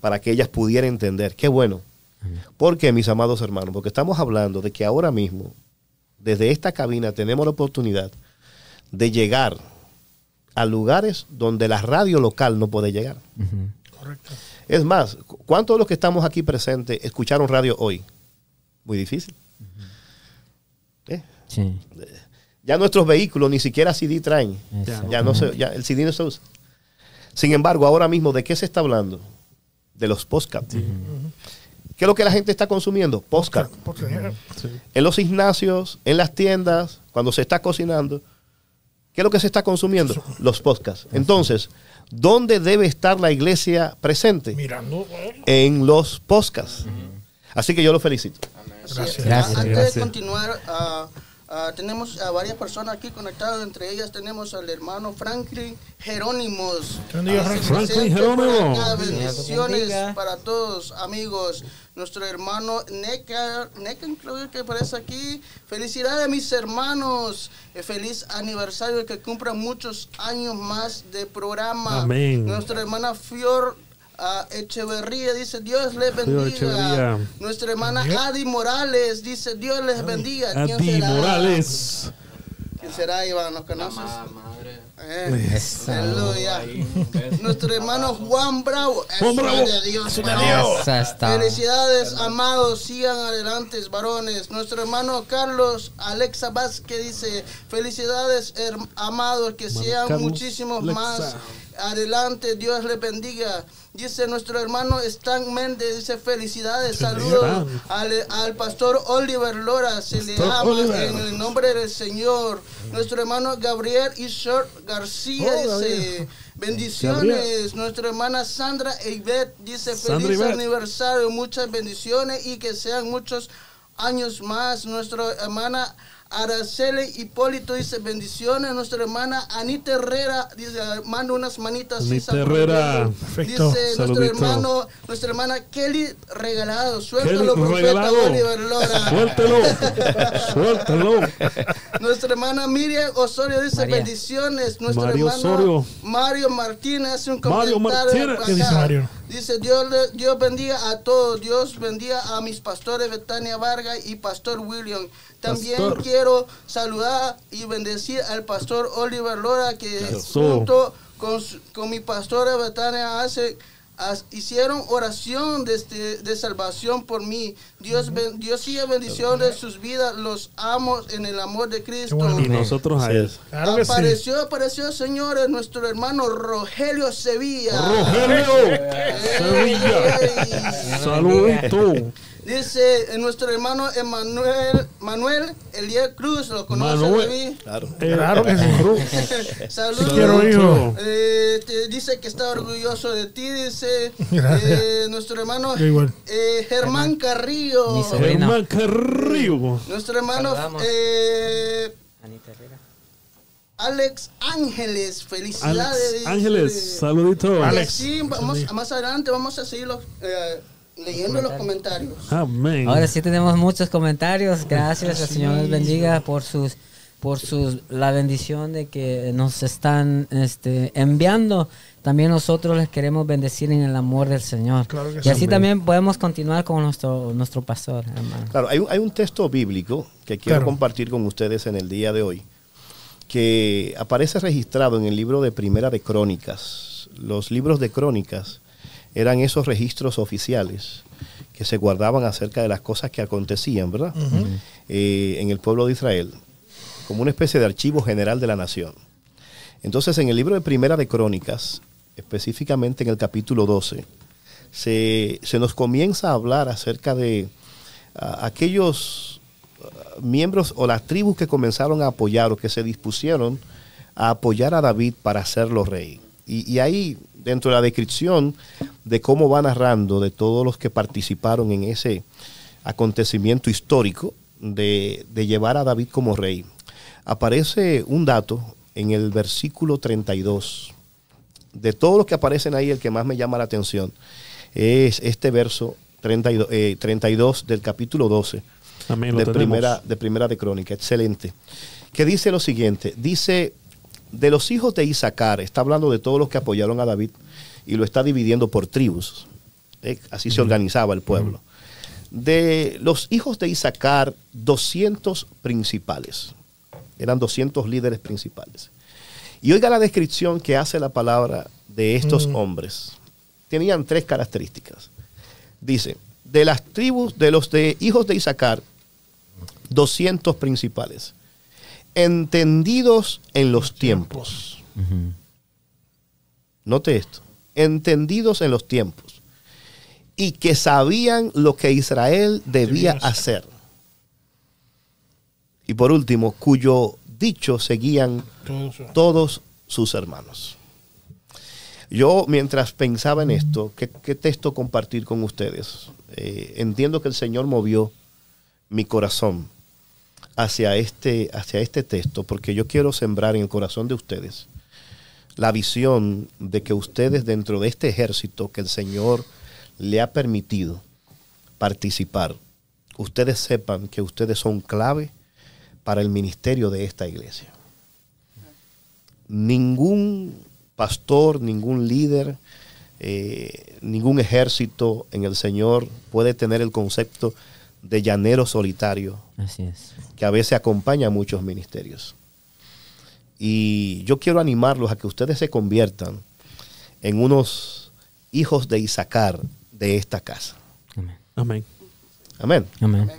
para que ellas pudieran entender. Qué bueno. ¿Por qué, mis amados hermanos? Porque estamos hablando de que ahora mismo, desde esta cabina, tenemos la oportunidad de llegar a lugares donde la radio local no puede llegar. Correcto. Es más, cu- ¿cuántos de los que estamos aquí presentes escucharon radio hoy? Muy difícil. ¿Eh? Sí. Ya nuestros vehículos ni siquiera CD traen. Ya no se, ya el CD no se usa. Sin embargo, ahora mismo, ¿de qué se está hablando? De los podcasts. ¿Qué es lo que la gente está consumiendo? Podcast. Porque- En los gimnasios, en las tiendas, cuando se está cocinando. ¿Qué es lo que se está consumiendo? Los podcasts. Entonces, ¿dónde debe estar la iglesia presente? Mirando. En los podcasts. Así que yo lo felicito. Gracias, Antes de continuar, ah, ah, tenemos a varias personas aquí conectadas. Entre ellas tenemos al hermano Franklin Jerónimos. Franklin. Jerónimo. Bendiciones para todos, amigos. Nuestro hermano Neca, Neca creo que aparece aquí. Felicidades, mis hermanos. Eh, feliz aniversario, que cumplan muchos años más de programa. Amén. Nuestra hermana Fior ah, Echeverría dice: Dios les bendiga. Nuestra hermana Adi Morales dice: Dios les bendiga. ¿Quién Adi será? Morales. ¿Quién será, Iván? ¿Nos conoces? Madre. Eh, aleluya. Nuestro hermano Juan Bravo. Juan Bravo. de Dios. De. Dios. Felicidades, amados, sigan adelante, varones. Nuestro hermano Carlos Alexa Vázquez dice, felicidades, amados, que sean Carlos muchísimos Alexa. más. Adelante, Dios les bendiga. Dice nuestro hermano Stan Méndez, dice felicidades, saludos al, al pastor Oliver Lora, se le ama Oliver. en el nombre del Señor. Nuestro hermano Gabriel Ishor García Oh, dice, bendiciones. Nuestra hermana Sandra Eibet dice, feliz aniversario, muchas bendiciones y que sean muchos años más. Nuestra hermana Araceli Hipólito dice bendiciones. Nuestra hermana Anita Herrera dice, manda unas manitas. Anita Herrera. Perfecto. Dice nuestro hermano, nuestra hermana Kelly Regalado. Kelly Suéltalo, profeta regalado. Oliver Lora. Suéltelo. Suéltelo. Nuestra hermana Miriam Osorio dice María. bendiciones. Nuestro Mario hermano Osorio. Mario Martínez hace un Mario comentario. Martínez. acá. ¿Qué dice Mario? Dice Dios, Dios bendiga a todos. Dios bendiga a mis pastores Betania Vargas y Pastor William. También Pastor. quiero saludar y bendecir al pastor Oliver Lora que Eso. junto con, con mi pastora Betania hace as- hicieron oración de, este- de salvación por mí. Dios, ben- Dios siga bendiciones sus vidas. Los amo en el amor de Cristo. Y nosotros a él. Claro que sí. Apareció, apareció, señores, nuestro hermano Rogelio Sevilla. Rogelio. Sevilla. Ey. Dice eh, nuestro hermano Emanuel, Manuel Eliel Cruz, lo conoce Manuel. David? Claro. Claro que sí. Saludos. quiero, hijo. Eh, te dice que está orgulloso de ti, dice Gracias. eh, nuestro hermano eh, Germán Carrillo. Mi. Germán Carrillo. Nuestro hermano Saludamos. Anita Herrera. Alex Ángeles, felicidades. Ángeles. Saludito. Y Alex. así vamos, más adelante vamos a seguir los, eh, leyendo los comentarios. Amén. Ahora sí tenemos muchos comentarios. Gracias, el Señor les bendiga por sus por sus la bendición de que nos están este, enviando. También nosotros les queremos bendecir en el amor del Señor. Claro que y sí. así Amén. también podemos continuar con nuestro nuestro pastor, hermano. Claro, hay un, hay un texto bíblico que quiero Claro. compartir con ustedes en el día de hoy, que aparece registrado en el libro de Primera de Crónicas. Los libros de Crónicas eran esos registros oficiales que se guardaban acerca de las cosas que acontecían, ¿verdad? Eh, en el pueblo de Israel, como una especie de archivo general de la nación. Entonces, en el libro de Primera de Crónicas, específicamente en el capítulo 12, se, se nos comienza a hablar acerca de aquellos ah, miembros o las tribus que comenzaron a apoyar o que se dispusieron a apoyar a David para hacerlo rey. Y, y ahí, dentro de la descripción de cómo va narrando de todos los que participaron en ese acontecimiento histórico de, de llevar a David como rey, aparece un dato en el versículo 32. De todos los que aparecen ahí, el que más me llama la atención es este verso 32, eh, 32 del capítulo 12 Amén, lo de, tenemos. primera, de primera de Crónica. Excelente. Que dice lo siguiente: dice, de los hijos de Isaacar, está hablando de todos los que apoyaron a David y lo está dividiendo por tribus. Eh, Así se organizaba el pueblo. De los hijos de Isaacar, 200 principales. Eran 200 líderes principales. Y oiga la descripción que hace la palabra de estos hombres. Tenían tres características. Dice, de las tribus, de los de hijos de Isaacar, 200 principales, entendidos en los tiempos. Note esto, entendidos en los tiempos. Y que sabían lo que Israel debía hacer. Y por último, cuyo dicho seguían todos sus hermanos. Yo, mientras pensaba en esto, ¿qué, qué texto compartir con ustedes? Eh, entiendo que el Señor movió mi corazón hacia este, hacia este texto, porque yo quiero sembrar en el corazón de ustedes la visión de que ustedes dentro de este ejército que el Señor le ha permitido participar, ustedes sepan que ustedes son clave para el ministerio de esta iglesia. Ningún pastor, ningún líder, eh, ningún ejército en el Señor puede tener el concepto de llanero solitario Así es. que a veces acompaña a muchos ministerios. Y yo quiero animarlos a que ustedes se conviertan en unos hijos de Isaacar de esta casa. Amén. Amén.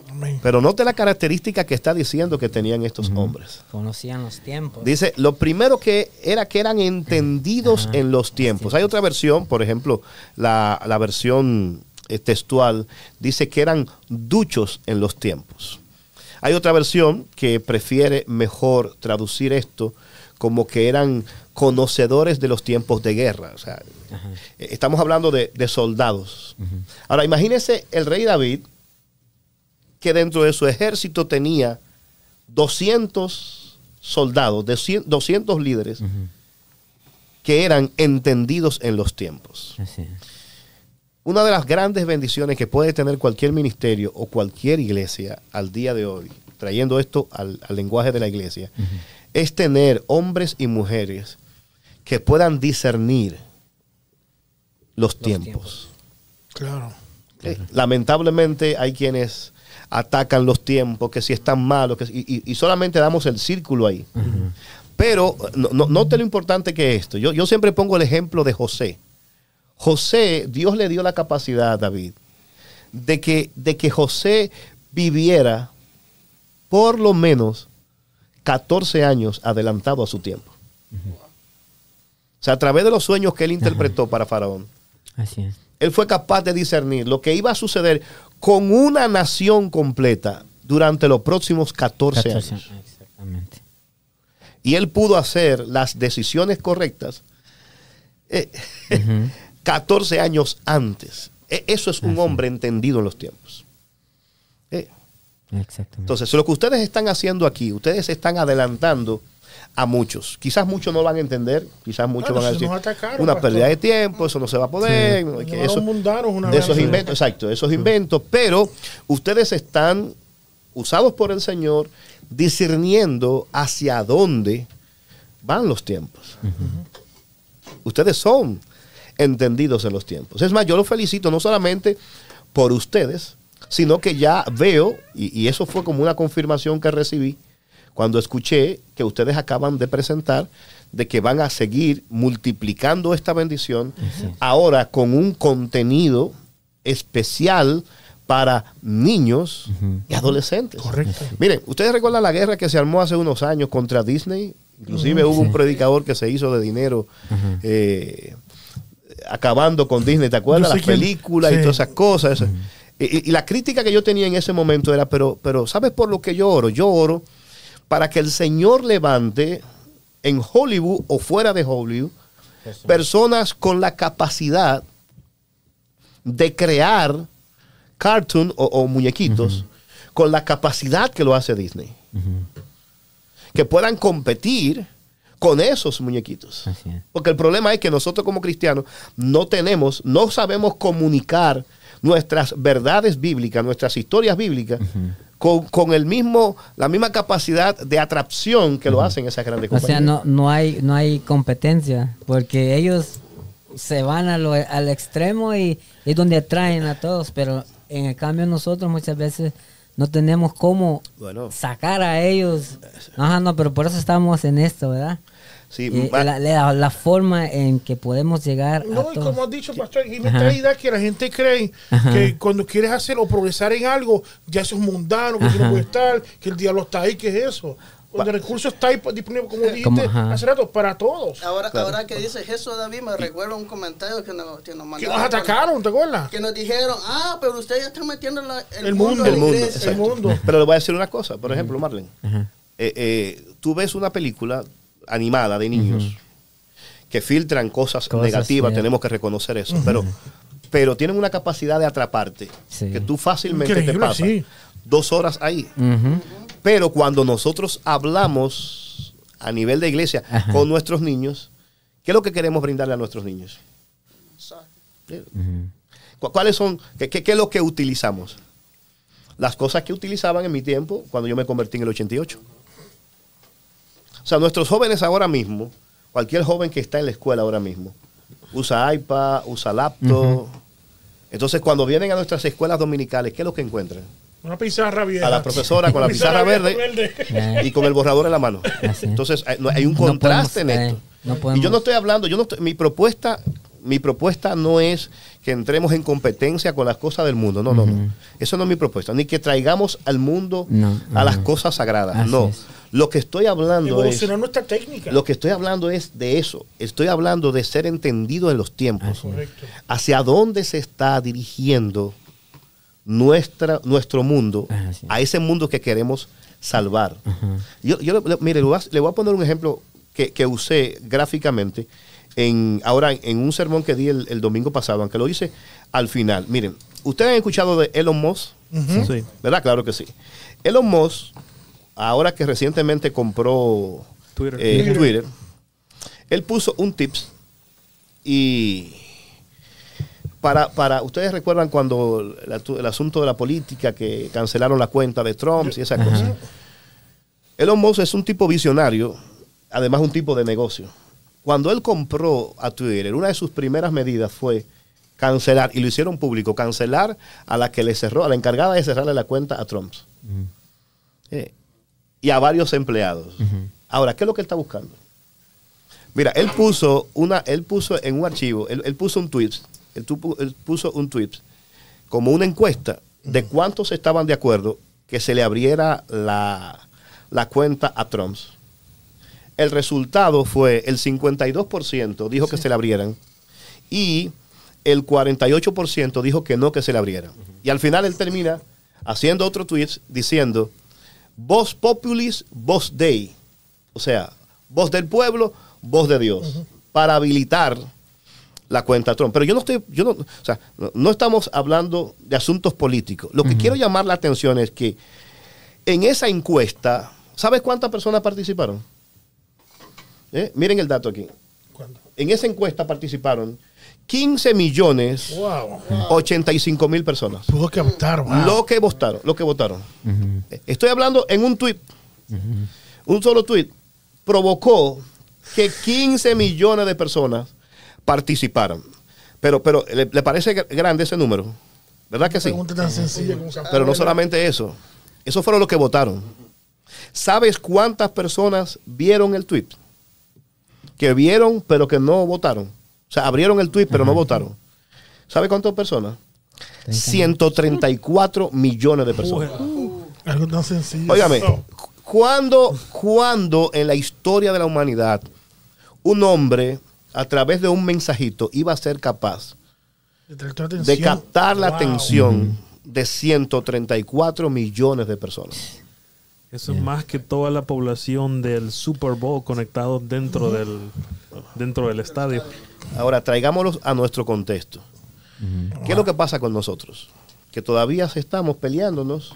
Amén. Pero note la característica que está diciendo que tenían estos hombres. Conocían los tiempos. Dice, lo primero que era que eran entendidos en los tiempos. Hay otra versión, por ejemplo, la, la versión textual dice que eran duchos en los tiempos. Hay otra versión que prefiere mejor traducir esto como que eran conocedores de los tiempos de guerra. O sea, eh, estamos hablando de, de soldados. Ahora, imagínese el rey David, que dentro de su ejército tenía 200 soldados, de cien- 200 líderes, que eran entendidos en los tiempos. Así es. Una de las grandes bendiciones que puede tener cualquier ministerio o cualquier iglesia al día de hoy, trayendo esto al, al lenguaje de la iglesia, es tener hombres y mujeres que puedan discernir los, tiempos. Claro. Eh, Lamentablemente hay quienes atacan los tiempos, que si están malos, que si- y, y- y solamente damos el círculo ahí. Pero no, no- note lo importante que es esto. Yo, yo siempre pongo el ejemplo de José. José, Dios le dio la capacidad a David de que, de que José viviera por lo menos 14 años adelantado a su tiempo. O sea, a través de los sueños que él interpretó para Faraón, Así es. él fue capaz de discernir lo que iba a suceder con una nación completa durante los próximos 14, 14 años. Exactamente. Y él pudo hacer las decisiones correctas eh, 14 años antes. E- Eso es un hombre entendido en los tiempos. Eh, Exactamente. Entonces, lo que ustedes están haciendo aquí, ustedes están adelantando a muchos. Quizás muchos no van a entender, quizás muchos van a decir atacaron, una pastor. pérdida de tiempo, eso no se va a poder, Sí. que eso, una esos inventos, exacto, de esos inventos, pero ustedes están usados por el Señor discerniendo hacia dónde van los tiempos. Ustedes son entendidos en los tiempos. Es más, yo los felicito no solamente por ustedes, sino que ya veo, y, y eso fue como una confirmación que recibí cuando escuché que ustedes acaban de presentar de que van a seguir multiplicando esta bendición ahora con un contenido especial para niños y adolescentes. Correcto. Miren, ustedes recuerdan la guerra que se armó hace unos años contra Disney. Inclusive hubo un predicador que se hizo de dinero eh, acabando con Disney. ¿Te acuerdas? Las películas y sí. todas esas cosas. y, y- y la crítica que yo tenía en ese momento era, pero, pero ¿sabes por lo que yo oro? Yo oro para que el Señor levante en Hollywood o fuera de Hollywood, personas con la capacidad de crear cartoon o, o muñequitos con la capacidad que lo hace Disney. Que puedan competir con esos muñequitos. Porque el problema es que nosotros como cristianos no tenemos, no sabemos comunicar nuestras verdades bíblicas, nuestras historias bíblicas, con, con el mismo, la misma capacidad de atracción que lo hacen esas grandes O sea, compañías. no, no, hay, no hay competencia, porque ellos se van a lo- al extremo y es donde atraen a todos, pero en el cambio nosotros muchas veces no tenemos cómo Bueno. sacar a ellos. Ajá, no, pero por eso estamos en esto, ¿verdad? Sí, Y la, la- la forma en que podemos llegar No, a y todos. como has dicho, pastor, y me Ajá. trae idea que la gente cree Ajá. que cuando quieres hacer o progresar en algo, ya eso es mundano, que no Ajá. puedes estar, que el diablo está ahí, que es eso. Cuando el recurso está ahí pues, disponible, como dijiste Como, hace rato, para todos. Ahora, Claro. ahora que dices eso, David, me recuerda un comentario que nos, que nos Que mandaron. nos atacaron, ¿te acuerdas? Que nos dijeron, ah, pero ustedes ya están metiendo la- el, El mundo, mundo. el mundo, iglesia. exacto. Pero le voy a decir una cosa, por ejemplo, Marlene. Eh, eh, tú ves una película animada de niños que filtran cosas, Cosas, negativas, tenemos que reconocer eso, pero, pero tienen una capacidad de atraparte Sí. que tú fácilmente te pasas sí. dos horas ahí. Pero cuando nosotros hablamos a nivel de iglesia Ajá. con nuestros niños, ¿qué es lo que queremos brindarle a nuestros niños? ¿Cu- ¿Cuáles son, qué, qué- qué es lo que utilizamos? Las cosas que utilizaban en mi tiempo cuando yo me convertí en el 88. O sea, nuestros jóvenes ahora mismo, cualquier joven que está en la escuela ahora mismo, usa iPad, usa laptop. Entonces, cuando vienen a nuestras escuelas dominicales, ¿qué es lo que encuentran? Una pizarra vieja. A la profesora con la pizarra verde y con el borrador en la mano. Así. Entonces, hay, no- hay un No contraste podemos, en eh, esto. no y yo no estoy hablando, yo no estoy- mi propuesta, mi propuesta no es que entremos en competencia con las cosas del mundo. No, no, no. Eso no es mi propuesta. Ni que traigamos al mundo No, a las cosas sagradas. Así no. es. Lo que estoy hablando es. Nuestra técnica. Lo que estoy hablando es de eso. Estoy hablando de ser entendido en los tiempos. Correcto. Hacia dónde se está dirigiendo nuestra, nuestro mundo, Ajá, sí. a ese mundo que queremos salvar. Ajá. Yo, yo le- mire, le voy, a, le voy a poner un ejemplo que, que usé gráficamente en, ahora en un sermón que di el, el domingo pasado, aunque lo hice al final. Miren, ¿ustedes han escuchado de Elon Musk? Ujú. Sí. ¿Verdad? Claro que sí. Elon Musk, ahora que recientemente compró Twitter. eh, Twitter. Twitter, él puso un tips y para, para ustedes recuerdan cuando el asunto de la política que cancelaron la cuenta de Trump y esas cosas. Elon Musk es un tipo visionario, además un tipo de negocio. Cuando él compró a Twitter, una de sus primeras medidas fue cancelar, y lo hicieron público, cancelar a la que le cerró, a la encargada de cerrarle la cuenta a Trump. Eh, y a varios empleados. Ahora, ¿qué es lo que él está buscando? Mira, él puso una, él puso en un archivo, él, él puso un tweet, él puso un tweet como una encuesta de cuántos estaban de acuerdo que se le abriera la, la cuenta a Trump. El resultado fue el 52% dijo que se le abrieran y el 48% dijo que no que se le abrieran. Y al final él termina haciendo otro tweet diciendo, voz populis, voz dei. O sea, voz del pueblo, voz de Dios. Para habilitar la cuenta Trump. Pero yo no estoy, yo no, o sea, no, estamos hablando de asuntos políticos. Lo que quiero llamar la atención es que en esa encuesta, ¿sabes cuántas personas participaron? ¿Eh? Miren el dato aquí. ¿Cuándo? En esa encuesta participaron 15 millones Wow. 85 mil personas. Pudo captar, wow. Lo que votaron, lo que votaron. Estoy hablando en un tweet. Un solo tweet provocó que 15 millones de personas participaron. Pero, pero ¿le, le parece gr- grande ese número? ¿Verdad que sí? Pregunta tan sencilla como esa. Pero no solamente eso. Eso fueron los que votaron. ¿Sabes cuántas personas vieron el tweet? Que vieron, pero que no votaron. O sea, abrieron el tweet, pero no votaron. ¿Sabe cuántas personas? 134 millones de personas. Algo tan sencillo. Óigame. ¿cuándo, cuándo en la historia de la humanidad un hombre, a través de un mensajito, iba a ser capaz De captar la Wow. atención de 134 millones de personas? Eso es más que toda la población del Super Bowl conectados dentro del dentro del estadio. Ahora, traigámoslos a nuestro contexto. ¿Qué es lo que pasa con nosotros? Que todavía estamos peleándonos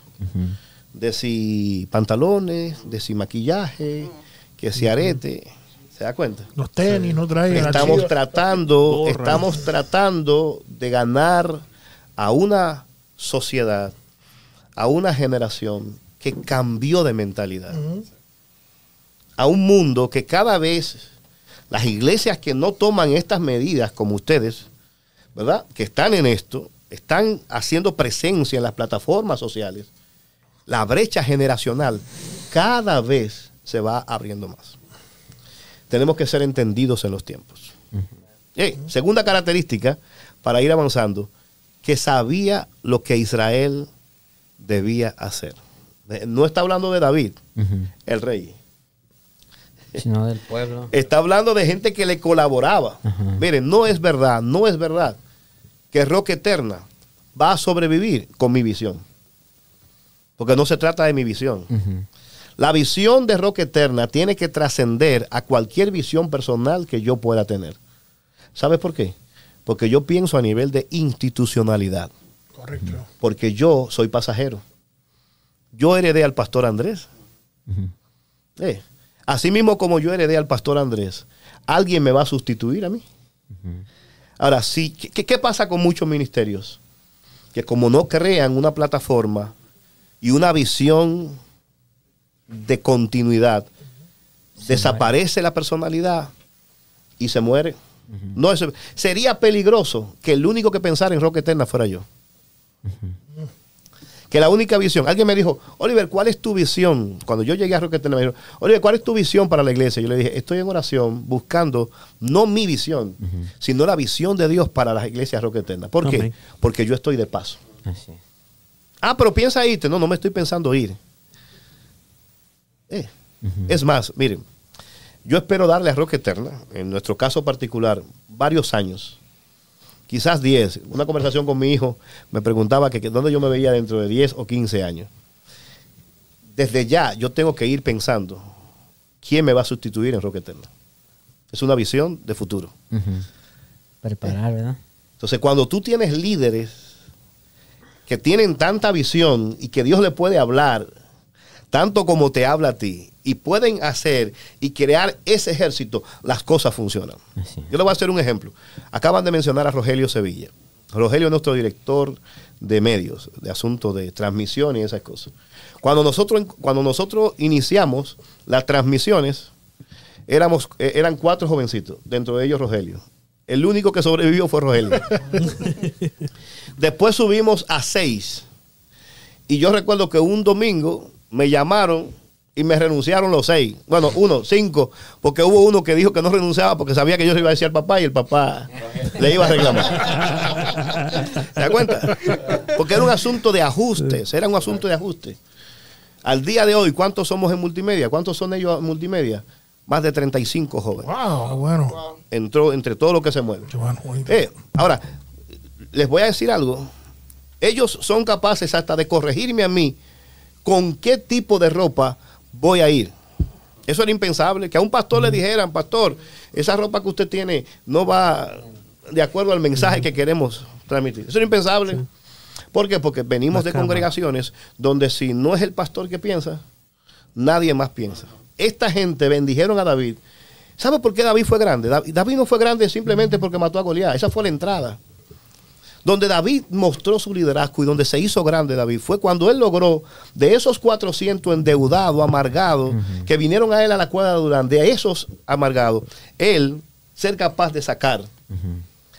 de si pantalones, de si maquillaje, que si arete. ¿Se da cuenta? Los tenis no traen Estamos tratando, estamos tratando de ganar a una sociedad, a una generación que cambió de mentalidad. A un mundo que cada vez las iglesias que no toman estas medidas como ustedes, ¿verdad? Que están en esto, están haciendo presencia en las plataformas sociales. La brecha generacional cada vez se va abriendo más. Tenemos que ser entendidos en los tiempos. Segunda característica, para ir avanzando, que sabía lo que Israel debía hacer. Eh, No está hablando de David, el rey. Sino del pueblo. Está hablando de gente que le colaboraba. Miren, no es verdad, no es verdad que Roca Eterna va a sobrevivir con mi visión. Porque no se trata de mi visión. La visión de Roca Eterna tiene que trascender a cualquier visión personal que yo pueda tener. ¿Sabes por qué? Porque yo pienso a nivel de institucionalidad. Correcto. Porque yo soy pasajero. Yo heredé al pastor Andrés. Eh, Así mismo como yo heredé al pastor Andrés, alguien me va a sustituir a mí. Ahora, sí, ¿qué, qué pasa con muchos ministerios? Que como no crean una plataforma y una visión de continuidad, desaparece la personalidad y se muere. No, eso, sería peligroso que el único que pensara en Roca Eterna fuera yo. Que la única visión. Alguien me dijo, Oliver, ¿cuál es tu visión? Cuando yo llegué a Roca Eterna, me dijo, Oliver, ¿cuál es tu visión para la iglesia? Yo le dije, estoy en oración buscando no mi visión, sino la visión de Dios para las iglesias Roca Eterna. ¿Por qué? Porque yo estoy de paso. Así es. Ah, pero piensa irte. No, no me estoy pensando ir. Eh, Es más, miren, yo espero darle a Roca Eterna, en nuestro caso particular, varios años, quizás 10. Una conversación con mi hijo me preguntaba que, que dónde yo me veía dentro de 10 o 15 años. Desde ya yo tengo que ir pensando quién me va a sustituir en Roca Eterna. Es una visión de futuro. Preparar, ¿verdad? Entonces, cuando tú tienes líderes que tienen tanta visión y que Dios le puede hablar, tanto como te habla a ti, y pueden hacer y crear ese ejército, las cosas funcionan. Yo le voy a hacer un ejemplo. Acaban de mencionar a Rogelio Sevilla. Rogelio es nuestro director de medios, de asuntos de transmisión y esas cosas. Cuando nosotros, cuando nosotros iniciamos las transmisiones, éramos, eh, eran cuatro jovencitos, dentro de ellos Rogelio. El único que sobrevivió fue Rogelio. Después subimos a seis. Y yo recuerdo que un domingo me llamaron y me renunciaron los seis. Bueno, uno, cinco, porque hubo uno que dijo que no renunciaba porque sabía que yo se iba a decir al papá y el papá le iba a reclamar. ¿Se da cuenta? Porque era un asunto de ajustes, era un asunto de ajustes. Al día de hoy, ¿cuántos somos en multimedia? ¿Cuántos son ellos en multimedia? Más de 35 jóvenes. Wow, bueno. Entró entre todo lo que se mueve. Eh, ahora, les voy a decir algo. Ellos son capaces hasta de corregirme a mí con qué tipo de ropa voy a ir. Eso era impensable. Que a un pastor le dijeran, pastor, esa ropa que usted tiene no va de acuerdo al mensaje que queremos transmitir. Eso era impensable. ¿Por qué? Porque venimos de congregaciones donde si no es el pastor que piensa, nadie más piensa. Esta gente bendijeron a David. ¿Sabe por qué David fue grande? David no fue grande simplemente porque mató a Goliat. Esa fue la entrada. Donde David mostró su liderazgo y donde se hizo grande David fue cuando él logró de esos 400 endeudados, amargados, que vinieron a él a la cuadra de Durán, de esos amargados, él ser capaz de sacar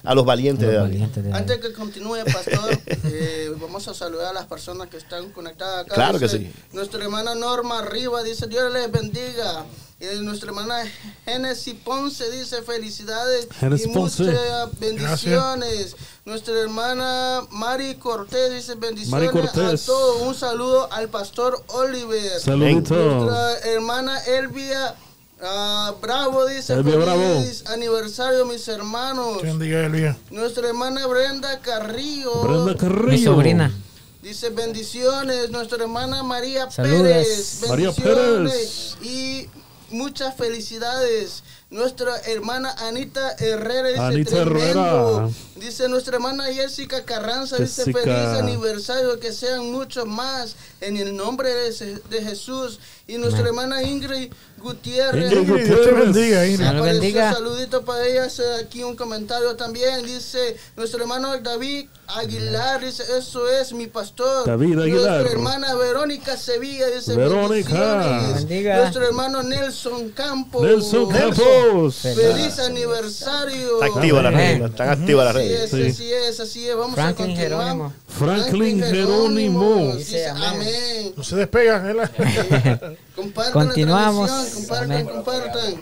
a los valientes de David. Antes que continúe, pastor, eh, vamos a saludar a las personas que están conectadas acá. Claro que sí. Nuestra hermana Norma Arriba dice, Dios les bendiga. Y nuestra hermana Genesis Ponce dice, felicidades Genesis y Ponce. muchas bendiciones. Nuestra hermana Mari Cortés dice, bendiciones Cortés. a todos. Un saludo al pastor Oliver. Saludito. Nuestra hermana Elvia ah, Bravo dice, Elvia feliz aniversario mis hermanos. Bendiga Elvia. Nuestra hermana Brenda Carrillo. Brenda Carrillo. Mi sobrina. Dice bendiciones, nuestra hermana María Saludos. Pérez. María Bendiciones Y muchas felicidades. Nuestra hermana Anita Herrera dice Anita tremendo. Herrera. Dice nuestra hermana Jessica Carranza, dice feliz aniversario, que sean muchos más en el nombre de Jesús. Y nuestra Amén. hermana Ingrid Gutiérrez. Ingrid Dios te bendiga, Ingrid. Apareció bendiga. saludito para ella, aquí un comentario también. Dice nuestro hermano David Aguilar, dice, eso es mi pastor. David Aguilar. Nuestra hermana Verónica Sevilla, dice, Verónica. Bendiga. Nuestro hermano Nelson Campos. Nelson Campos. Feliz aniversario. Está activa la red. Están activas las Así redes. es, Sí. así es, así es. Vamos Franklin a continuar. Jerónimo. Franklin Jerónimo. Dice, amén. No se despegan, ¿verdad? Compartan Continuamos. la compartan, Amén. compartan.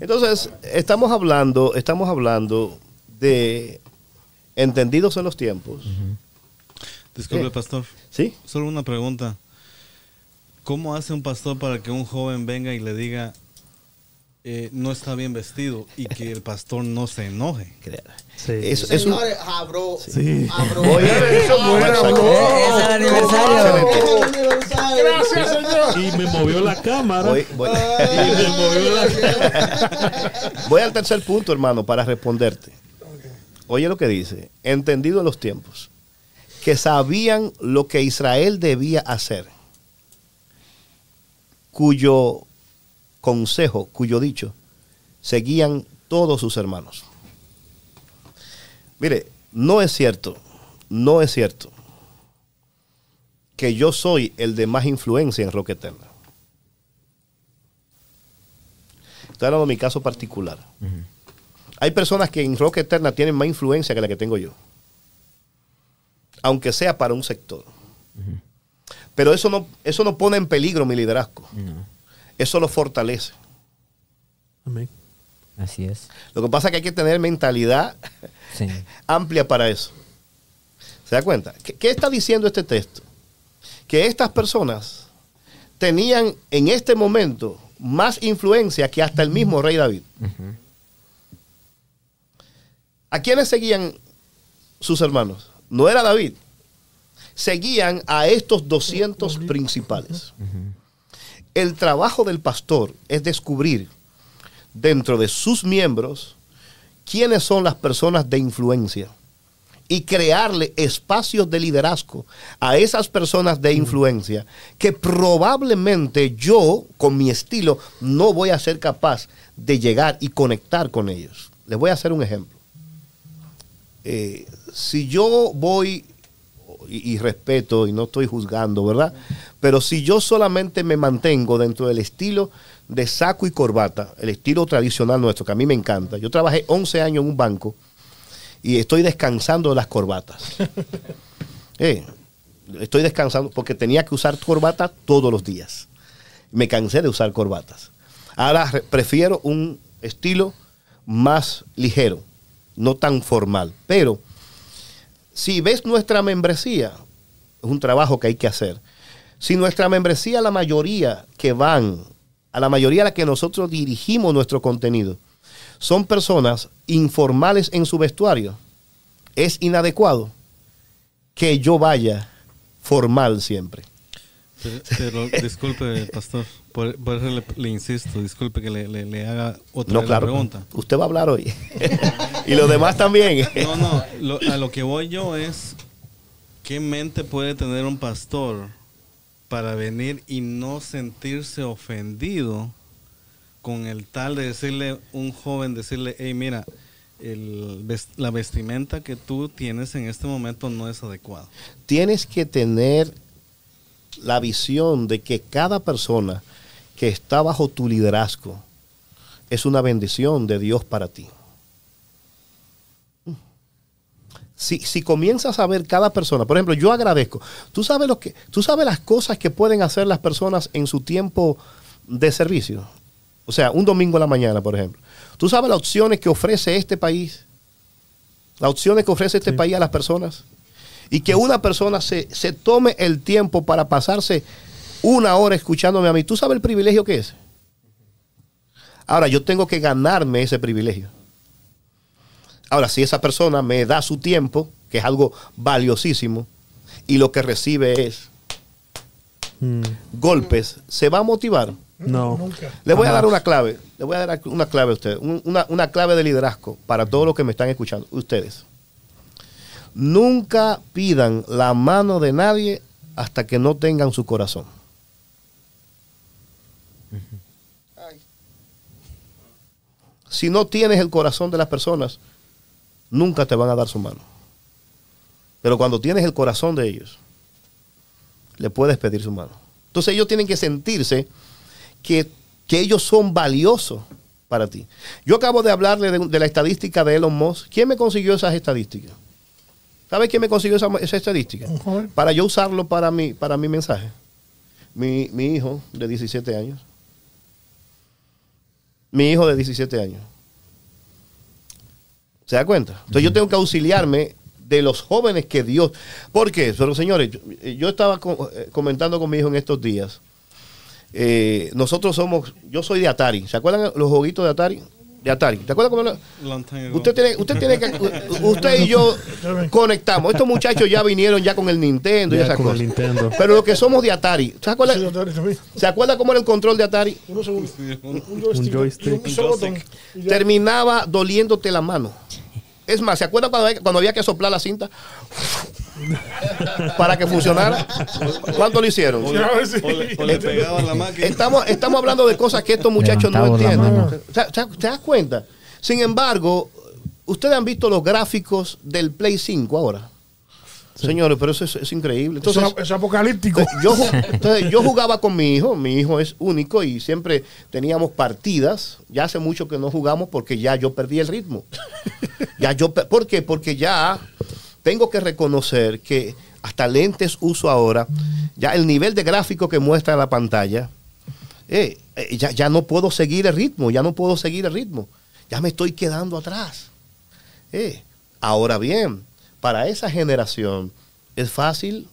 Entonces, estamos hablando, estamos hablando de entendidos en los tiempos. Disculpe, ¿Qué? pastor. ¿Sí? Solo una pregunta. ¿Cómo hace un pastor para que un joven venga y le diga eh, no está bien vestido y que el pastor no se enoje? Sí. Es, es un- Señores, abro. Sí. abro. Oye, Eso bueno, es el aniversario. Gracias, señor. Y me movió la cámara. Voy, voy- Y me movió la voy al tercer punto, hermano, para responderte. Oye lo que dice. Entendido en los tiempos. Que sabían lo que Israel debía hacer. Cuyo consejo, cuyo dicho, seguían todos sus hermanos. Mire, no es cierto, no es cierto que yo soy el de más influencia en Roca Eterna. Estoy hablando de mi caso particular. Hay personas que en Roca Eterna tienen más influencia que la que tengo yo. Aunque sea para un sector. Pero eso no, eso no pone en peligro mi liderazgo. Eso lo fortalece. Amén. Así es. Lo que pasa es que hay que tener mentalidad Sí. amplia para eso. ¿Se da cuenta? ¿Qué, qué está diciendo este texto? Que estas personas tenían en este momento más influencia que hasta el mismo rey David. ¿A quiénes seguían sus hermanos? No era David. Seguían a estos 200 principales. El trabajo del pastor es descubrir dentro de sus miembros quiénes son las personas de influencia y crearle espacios de liderazgo a esas personas de influencia que probablemente yo, con mi estilo, no voy a ser capaz de llegar y conectar con ellos. Les voy a hacer un ejemplo. Eh, si yo voy, y, y respeto y no estoy juzgando, ¿verdad? Pero si yo solamente me mantengo dentro del estilo de saco y corbata, el estilo tradicional nuestro, que a mí me encanta. Yo trabajé 11 años en un banco y estoy descansando de las corbatas. Eh, estoy descansando porque tenía que usar corbata todos los días. Me cansé de usar corbatas. Ahora re- prefiero un estilo más ligero, no tan formal. Pero si ves nuestra membresía, es un trabajo que hay que hacer. Si nuestra membresía, la mayoría que van, a la mayoría a la que nosotros dirigimos nuestro contenido, son personas informales en su vestuario, es inadecuado que yo vaya formal siempre. Pero, disculpe, pastor, por, por eso le, le insisto, disculpe que le, le- le haga otra No, claro. pregunta. Usted va a hablar hoy. y los demás también. No, no, lo- a lo que voy yo es, ¿qué mente puede tener un pastor para venir y no sentirse ofendido con el tal de decirle un joven, decirle, hey, mira, el la vestimenta que tú tienes en este momento no es adecuada? Tienes que tener la visión de que cada persona que está bajo tu liderazgo es una bendición de Dios para ti. Si, si comienzas a ver cada persona, por ejemplo, yo agradezco. Tú sabes lo que, tú sabes las cosas que pueden hacer las personas en su tiempo de servicio. O sea, un domingo a la mañana, por ejemplo. Tú sabes las opciones que ofrece este país, las opciones que ofrece este país a las personas. Y que una persona se, se tome el tiempo para pasarse una hora escuchándome a mí. ¿Tú sabes el privilegio que es? Ahora, yo tengo que ganarme ese privilegio. Ahora, si esa persona me da su tiempo, que es algo valiosísimo, y lo que recibe es Mm. golpes, ¿se va a motivar? No. Le voy a dar una clave, le voy a dar una clave a ustedes, un- una, una clave de liderazgo para todos los que me están escuchando, ustedes. Nunca pidan la mano de nadie hasta que no tengan su corazón. Si no tienes el corazón de las personas, nunca te van a dar su mano. Pero cuando tienes el corazón de ellos, le puedes pedir su mano. Entonces ellos tienen que sentirse que, que ellos son valiosos para ti. Yo acabo de hablarle de, de la estadística de Elon Musk. ¿Quién me consiguió esas estadísticas? ¿Sabe quién me consiguió esa, esa estadística? Para yo usarlo para mi, para mi mensaje. Mi, mi hijo de 17 años. Mi hijo de 17 años. ¿Se da cuenta? Entonces yo tengo que auxiliarme de los jóvenes que Dios... ¿Por qué? Pero señores, yo, yo estaba co- eh, comentando con mi hijo en estos días. Eh, nosotros somos... Yo soy de Atari. ¿Se acuerdan los jueguitos de Atari? De Atari. ¿Te acuerdas cómo... lo-. Usted tiene, usted tiene que, usted y yo conectamos. Estos muchachos ya vinieron ya con el Nintendo y Ya esas con el cosas. Nintendo. Pero los que somos de Atari, ¿se acuerda, ¿se acuerda cómo era el control de Atari? Un joystick. Terminaba doliéndote la mano. Es más, ¿se acuerda cuando, había- cuando había que soplar la cinta? Para que funcionara. ¿Cuánto lo hicieron? O le, o le- o le pegaba la máquina. Estamos, estamos hablando de cosas que estos muchachos no entienden. ¿Te das cuenta? Sin embargo, ustedes han visto los gráficos del Play 5 ahora. Señores, pero eso es, es increíble. Entonces, Eso es apocalíptico. yo, entonces, yo jugaba con mi hijo, mi hijo es único y siempre teníamos partidas. Ya hace mucho que no jugamos porque ya yo perdí el ritmo. Ya yo, ¿Por qué? Porque ya tengo que reconocer que hasta lentes uso ahora, ya el nivel de gráfico que muestra la pantalla, eh, eh, ya, ya no puedo seguir el ritmo, ya no puedo seguir el ritmo. Ya me estoy quedando atrás. Eh, ahora bien, para esa generación es fácil.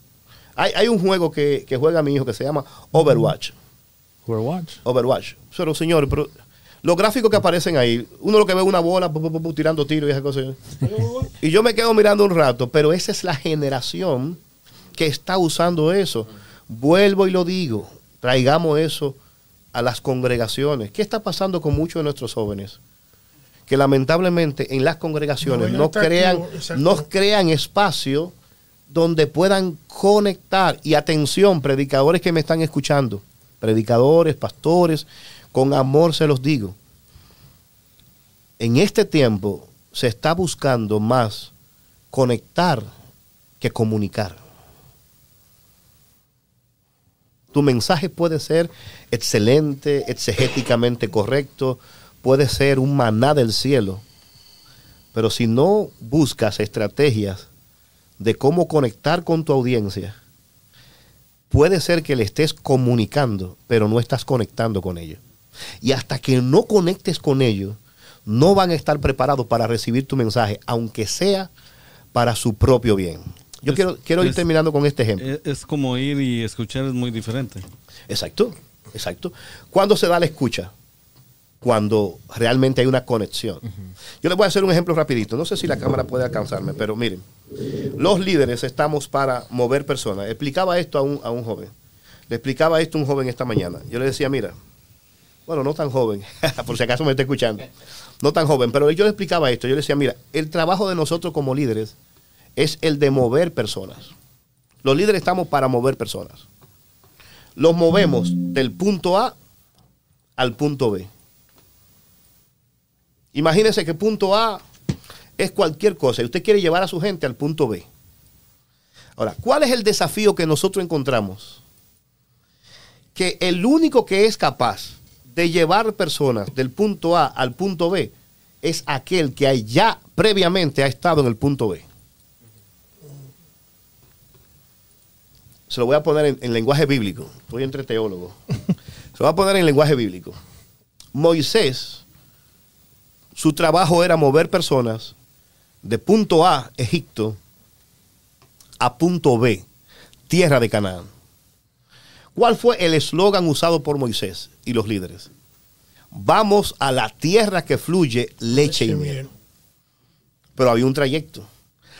Hay, hay un juego que, que juega mi hijo que se llama Overwatch. Overwatch. Overwatch. Pero señores, pero los gráficos que aparecen ahí, uno lo que ve una bola pu, pu, pu, pu, tirando tiros y esas cosas. Y yo me quedo mirando un rato, pero esa es la generación que está usando eso. Vuelvo y lo digo, traigamos eso a las congregaciones. ¿Qué está pasando con muchos de nuestros jóvenes? Que lamentablemente en las congregaciones No, crean, no crean espacio donde puedan conectar. Y atención, predicadores que me están escuchando, predicadores, pastores, con amor se los digo. En este tiempo se está buscando más conectar que comunicar. Tu mensaje puede ser excelente, exegéticamente correcto, puede ser un maná del cielo, pero si no buscas estrategias de cómo conectar con tu audiencia, puede ser que le estés comunicando, pero no estás conectando con ellos. Y hasta que no conectes con ellos, no van a estar preparados para recibir tu mensaje, aunque sea para su propio bien. Yo Es- quiero, quiero ir es- terminando con este ejemplo. Es, es como ir y escuchar es muy diferente. Exacto, exacto. ¿Cuándo se da la escucha? Cuando realmente hay una conexión. Yo les voy a hacer un ejemplo rapidito. No sé si la cámara puede alcanzarme, pero miren. Los líderes estamos para mover personas. Explicaba esto a un, a un joven. Le explicaba esto a un joven esta mañana. Yo le decía, mira, bueno, no tan joven, por si acaso me está escuchando. No tan joven, pero yo le explicaba esto. Yo le decía, mira, el trabajo de nosotros como líderes es el de mover personas. Los líderes estamos para mover personas. Los movemos del punto A al punto B. Imagínense que punto A es cualquier cosa y usted quiere llevar a su gente al punto B. Ahora, ¿cuál es el desafío que nosotros encontramos? Que el único que es capaz de llevar personas del punto A al punto B es aquel que ya previamente ha estado en el punto B. Se lo voy a poner en, en lenguaje bíblico. Estoy entre teólogos. Se lo voy a poner en lenguaje bíblico. Moisés, su trabajo era mover personas de punto A, Egipto, a punto B, tierra de Canaán. ¿Cuál fue el eslogan usado por Moisés y los líderes? Vamos a la tierra que fluye leche y miel. Pero había un trayecto.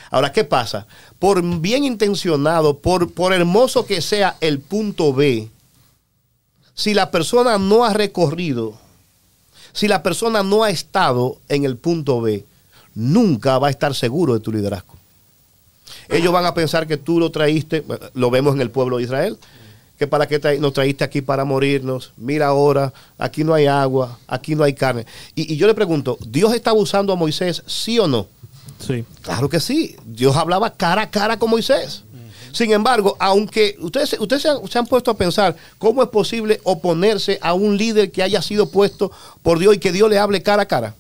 Ahora, ¿qué pasa? Por bien intencionado, por, por hermoso que sea el punto B, si la persona no ha recorrido, si la persona no ha estado en el punto B, nunca va a estar seguro de tu liderazgo. Ellos van a pensar que tú lo traíste, lo vemos en el pueblo de Israel, que para qué tra- nos traíste aquí para morirnos, mira ahora, aquí no hay agua, aquí no hay carne. Y, y yo le pregunto, ¿Dios está usando a Moisés, sí o no? Sí. Claro que sí, Dios hablaba cara a cara con Moisés. Sin embargo, aunque ustedes, ustedes se, han, se han puesto a pensar cómo es posible oponerse a un líder que haya sido puesto por Dios y que Dios le hable cara a cara,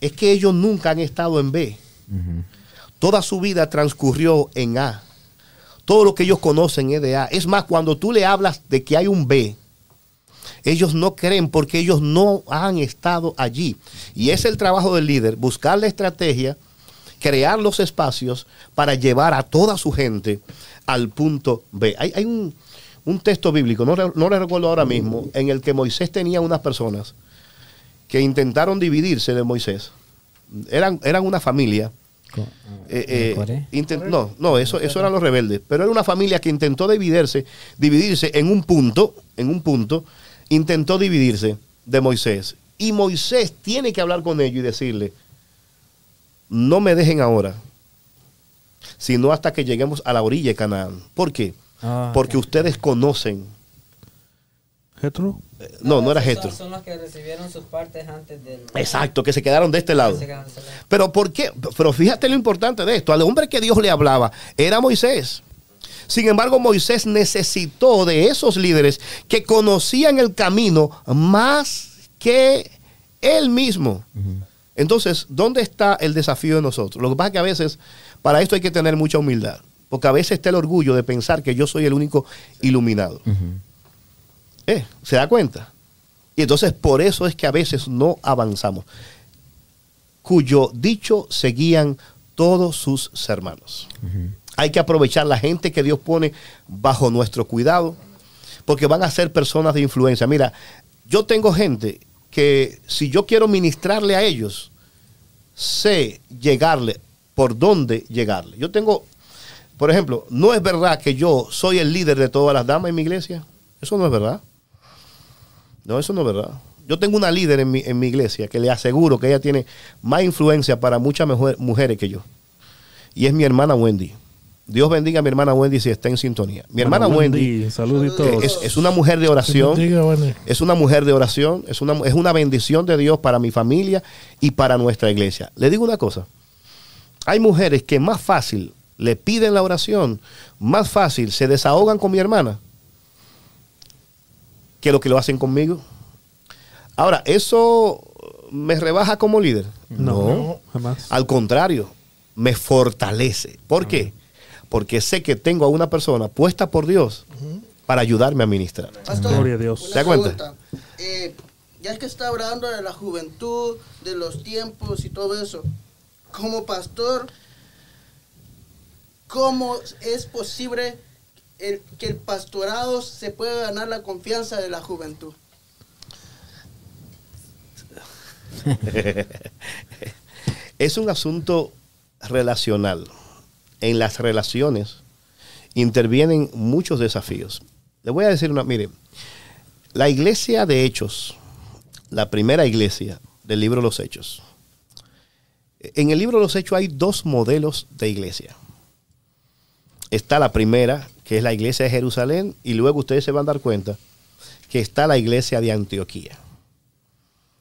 es que ellos nunca han estado en B. Toda su vida transcurrió en A. Todo lo que ellos conocen es de A. Es más, cuando tú le hablas de que hay un B, ellos no creen porque ellos no han estado allí. Y es el trabajo del líder, buscar la estrategia, crear los espacios para llevar a toda su gente al punto B. Hay, hay un, un texto bíblico, no, no le recuerdo ahora mismo, en el que Moisés tenía unas personas que intentaron dividirse de Moisés. Eran, eran una familia. Eh, eh, intent- no, no, eso, eso eran los rebeldes. Pero era una familia que intentó dividirse, dividirse en un punto, en un punto, intentó dividirse de Moisés. Y Moisés tiene que hablar con ellos y decirle, no me dejen ahora, sino hasta que lleguemos a la orilla de Canaán. ¿Por qué? Ah, Porque ustedes conocen. ¿Jetro? No, no era esos Jetro. Son, son los que recibieron sus partes antes del. Exacto, que se quedaron de este lado. Se quedaron de ese lado. Pero ¿por qué? Pero fíjate lo importante de esto. Al hombre que Dios le hablaba era Moisés. Sin embargo, Moisés necesitó de esos líderes que conocían el camino más que él mismo. Entonces, ¿dónde está el desafío de nosotros? Lo que pasa es que a veces, para esto hay que tener mucha humildad. Porque a veces está el orgullo de pensar que yo soy el único iluminado. Eh, ¿Se da cuenta? Y entonces por eso es que a veces no avanzamos. Cuyo dicho seguían todos sus hermanos. Hay que aprovechar la gente que Dios pone bajo nuestro cuidado, porque van a ser personas de influencia. Mira, yo tengo gente que si yo quiero ministrarle a ellos, sé llegarle por dónde llegarle. Yo tengo, por ejemplo, no es verdad que yo soy el líder de todas las damas en mi iglesia. Eso no es verdad. No, eso no es verdad. Yo tengo una líder en mi, en mi iglesia que le aseguro que ella tiene más influencia para muchas mejor- mujeres que yo. Y es mi hermana Wendy. Dios bendiga a mi hermana Wendy si está en sintonía. Mi hermana Wendy, es, es una mujer de oración. Bendiga. Es una mujer de oración. Es una, es una bendición de Dios para mi familia y para nuestra iglesia. Le digo una cosa. Hay mujeres que más fácil le piden la oración, más fácil se desahogan con mi hermana que lo que lo hacen conmigo. Ahora, ¿eso me rebaja como líder? No, jamás. Al contrario, me fortalece. ¿Por qué? Porque sé que tengo a una persona puesta por Dios para ayudarme a ministrar. Pastor, Gloria a Dios. ¿Se da cuenta? pregunta. Eh, ya que está hablando de la juventud, de los tiempos y todo eso, como pastor, ¿cómo es posible el- que el pastorado se pueda ganar la confianza de la juventud? es un asunto relacional. En las relaciones intervienen muchos desafíos. Le voy a decir una, mire, la iglesia de Hechos, la primera iglesia del libro de los Hechos. En el libro de los Hechos hay dos modelos de iglesia. Está la primera, que es la iglesia de Jerusalén, y luego ustedes se van a dar cuenta que está la iglesia de Antioquía.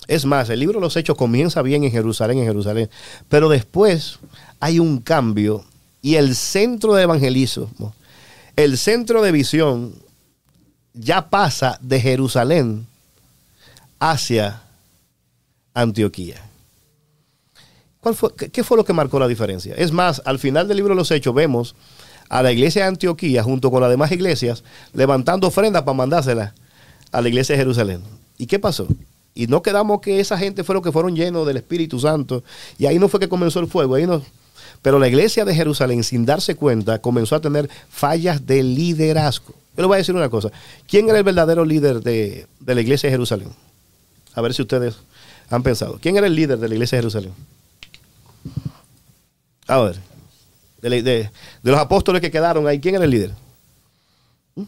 Es más, el libro de los Hechos comienza bien en Jerusalén, en Jerusalén, pero después hay un cambio y el centro de evangelismo, el centro de visión, ya pasa de Jerusalén hacia Antioquía. ¿Cuál fue, qué, fue lo que marcó la diferencia? Es más, al final del libro de los Hechos vemos a la iglesia de Antioquía junto con las demás iglesias levantando ofrendas para mandárselas a la iglesia de Jerusalén. ¿Y qué pasó? Y no quedamos que esa gente fue lo que fueron llenos del Espíritu Santo. Y ahí no fue que comenzó el fuego. Ahí no. Pero la iglesia de Jerusalén, sin darse cuenta, comenzó a tener fallas de liderazgo. Yo les voy a decir una cosa. ¿Quién era el verdadero líder de, de la iglesia de Jerusalén? A ver si ustedes han pensado. ¿Quién era el líder de la iglesia de Jerusalén? A ver. De, los apóstoles que quedaron ahí, ¿quién era el líder? ¿Mm?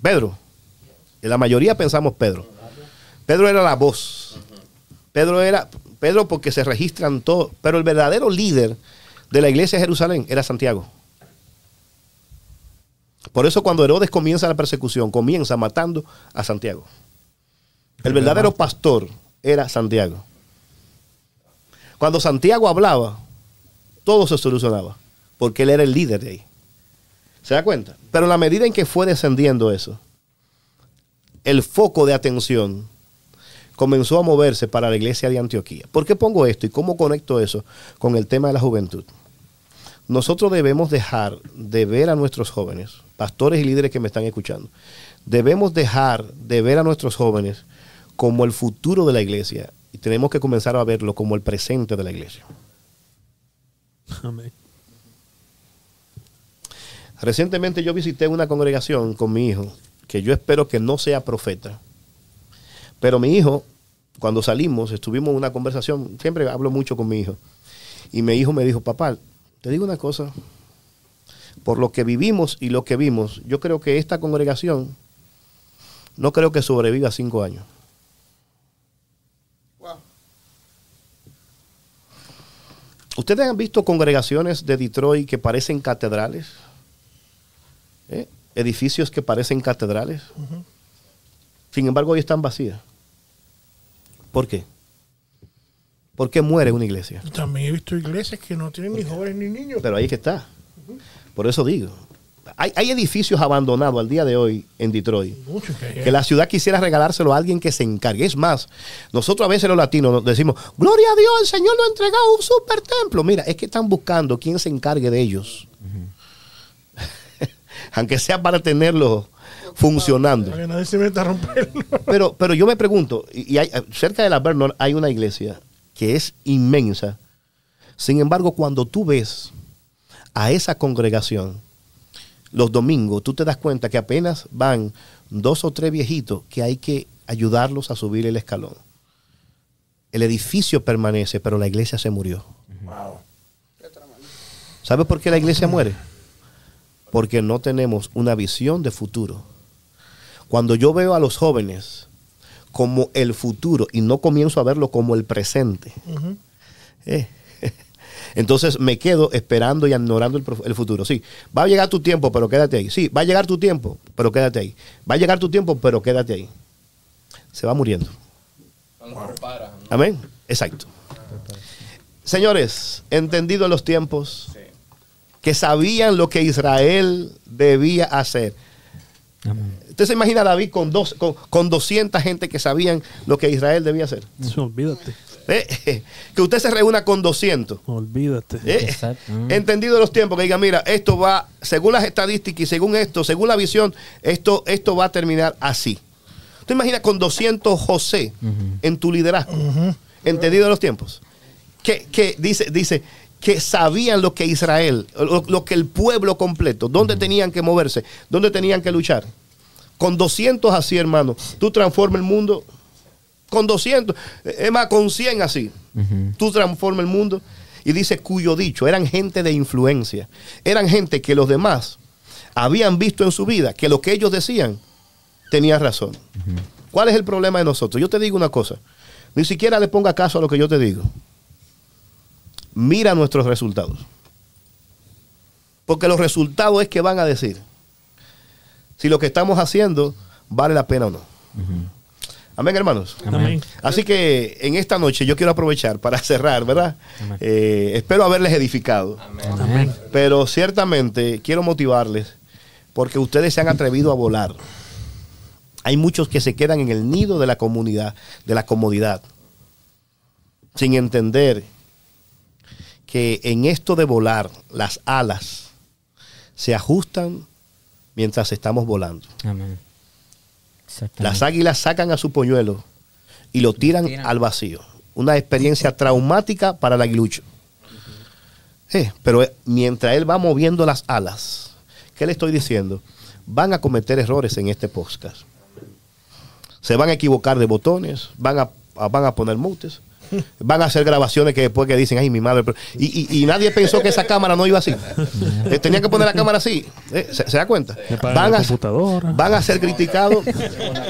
Pedro. En la mayoría pensamos Pedro. Pedro era la voz. Pedro era, Pedro porque se registran todos, pero el verdadero líder de la iglesia de Jerusalén era Santiago. Por eso cuando Herodes comienza la persecución, comienza matando a Santiago. El verdadero pastor era Santiago. Cuando Santiago hablaba, todo se solucionaba, porque él era el líder de ahí. ¿Se da cuenta? Pero la medida en que fue descendiendo eso, el foco de atención comenzó a moverse para la iglesia de Antioquía. ¿Por qué pongo esto y cómo conecto eso con el tema de la juventud? Nosotros debemos dejar de ver a nuestros jóvenes, pastores y líderes que me están escuchando, debemos dejar de ver a nuestros jóvenes como el futuro de la iglesia y tenemos que comenzar a verlo como el presente de la iglesia. Amén. Recientemente yo visité una congregación con mi hijo, que yo espero que no sea profeta. Pero mi hijo, cuando salimos, estuvimos en una conversación, siempre hablo mucho con mi hijo, y mi hijo me dijo, papá, te digo una cosa, por lo que vivimos y lo que vimos, yo creo que esta congregación no creo que sobreviva cinco años. ¿Ustedes han visto congregaciones de Detroit que parecen catedrales? ¿Eh? Edificios que parecen catedrales. Sin embargo, hoy están vacías. ¿Por qué? ¿Por qué muere una iglesia? También he visto iglesias que no tienen ni jóvenes ni niños. Pero ahí es que está. Por eso digo. Hay, hay edificios abandonados al día de hoy en Detroit. Muchos que hay. Que la ciudad quisiera regalárselo a alguien que se encargue. Es más, nosotros a veces los latinos nos decimos, gloria a Dios, el Señor nos ha entregado un super templo. Mira, es que están buscando quién se encargue de ellos. Aunque sea para tenerlo funcionando. Para que nadie se meta a romperlo. Pero, pero yo me pregunto, y, hay- cerca de la Vernon hay una iglesia que es inmensa. Sin embargo, cuando tú ves a esa congregación los domingos, tú te das cuenta que apenas van dos o tres viejitos que hay que ayudarlos a subir el escalón. El edificio permanece, pero la iglesia se murió. ¿Sabes por qué la iglesia muere? Porque no tenemos una visión de futuro. Cuando yo veo a los jóvenes como el futuro y no comienzo a verlo como el presente, eh, entonces me quedo esperando y ignorando el, futuro. Sí, va a llegar tu tiempo, pero quédate ahí. Sí, va a llegar tu tiempo, pero quédate ahí. Va a llegar tu tiempo, pero quédate ahí. Se va muriendo. Amén. Exacto. Señores, entendido los tiempos, que sabían lo que Israel debía hacer. Usted se imagina a David con, dos, con, con 200 gente que sabían lo que Israel debía hacer. Olvídate. Eh, que usted se reúna con 200. Olvídate. Eh, Entendido los tiempos, que diga, mira, esto va, según las estadísticas y según esto, según la visión, esto, esto va a terminar así. ¿Tú imaginas con 200 José en tu liderazgo? Entendido los tiempos. Que, que dice, dice que sabían lo que Israel, lo, lo que el pueblo completo, dónde tenían que moverse, dónde tenían que luchar. Con 200 así, hermano, tú transformas el mundo. Con 200, es más, con 100 así. Tú transformas el mundo. Y dice cuyo dicho, eran gente de influencia. Eran gente que los demás habían visto en su vida que lo que ellos decían tenía razón. ¿Cuál es el problema de nosotros? Yo te digo una cosa. Ni siquiera le ponga caso a lo que yo te digo. Mira nuestros resultados. Porque los resultados es que van a decir si lo que estamos haciendo vale la pena o no. Amén, hermanos. Amén. Así que en esta noche yo quiero aprovechar para cerrar, ¿verdad? Eh, espero haberles edificado. Amén. Pero ciertamente quiero motivarles porque ustedes se han atrevido a volar. Hay muchos que se quedan en el nido de la comunidad, de la comodidad, sin entender que en esto de volar, las alas se ajustan mientras estamos volando. Amén. Las águilas sacan a su polluelo y lo tiran tiran. al vacío. Una experiencia traumática para el aguilucho. Eh, pero eh, mientras él va moviendo las alas, ¿qué le estoy diciendo? Van a cometer errores en este podcast. Se van a equivocar de botones, van a, a- van a poner mutes, Van a hacer grabaciones que después que dicen, ay, mi madre. pero-". Y, y- y nadie pensó que esa cámara no iba así. Eh, Tenían que poner la cámara así. Eh, ¿Se, se da cuenta? Van a, computadora. van a ser criticados.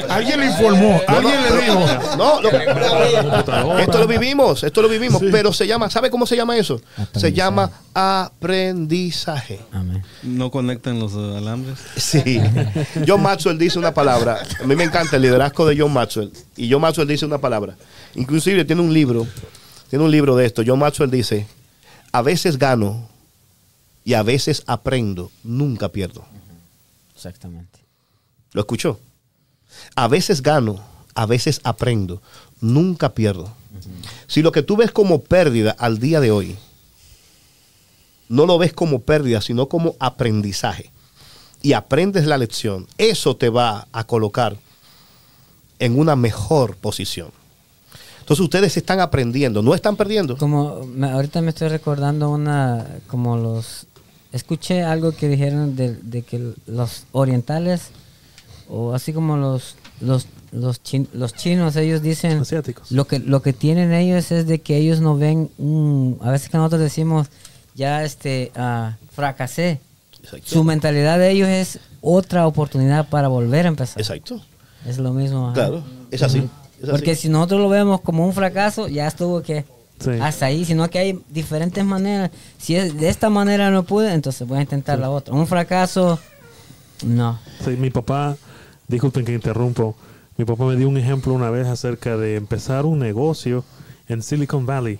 Alguien le informó, alguien le dijo. No, lo- esto lo vivimos, esto lo vivimos, pero se llama, ¿sabe cómo se llama eso? Se llama aprendizaje. No conectan los alambres. Sí. John Maxwell dice una palabra. A mí me encanta el liderazgo de John Maxwell. Y John Maxwell dice una palabra. Inclusive tiene un libro. Tiene un libro de esto. John Maxwell dice, a veces gano y a veces aprendo. Nunca pierdo. Exactamente. ¿Lo escuchó? A veces gano, a veces aprendo. Nunca pierdo. Si lo que tú ves como pérdida al día de hoy, no lo ves como pérdida, sino como aprendizaje, y aprendes la lección, eso te va a colocar en una mejor posición. Entonces ustedes están aprendiendo, no están perdiendo. Como me- ahorita me estoy recordando una, como los, escuché algo que dijeron de, de que los orientales, o así como los, los, los, chin- los chinos, ellos dicen, lo que, lo que tienen ellos es de que ellos no ven, un, a veces que nosotros decimos, ya este, ah, fracasé. Su mentalidad de ellos es otra oportunidad para volver a empezar. Exacto. Es lo mismo. Claro, es así, Ujú. es así. Porque si nosotros lo vemos como un fracaso, ya estuvo que Sí. hasta ahí, sino que hay diferentes maneras. Si es de esta manera no pude, entonces voy a intentar la otra. Un fracaso, no. Sí, mi papá, disculpen que interrumpo, mi papá me dio un ejemplo una vez acerca de empezar un negocio en Silicon Valley.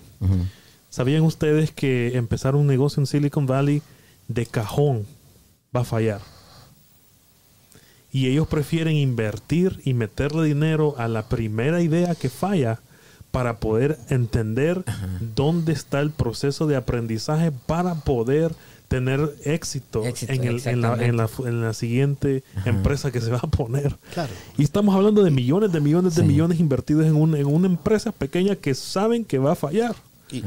¿Sabían ustedes que empezar un negocio en Silicon Valley de cajón va a fallar? Y ellos prefieren invertir y meterle dinero a la primera idea que falla para poder entender dónde está el proceso de aprendizaje para poder tener éxito, Éxito, en, el- en la, en, la, en la siguiente empresa que se va a poner. Claro. Y estamos hablando de millones de millones de millones invertidos en, un- en una empresa pequeña que saben que va a fallar. Y,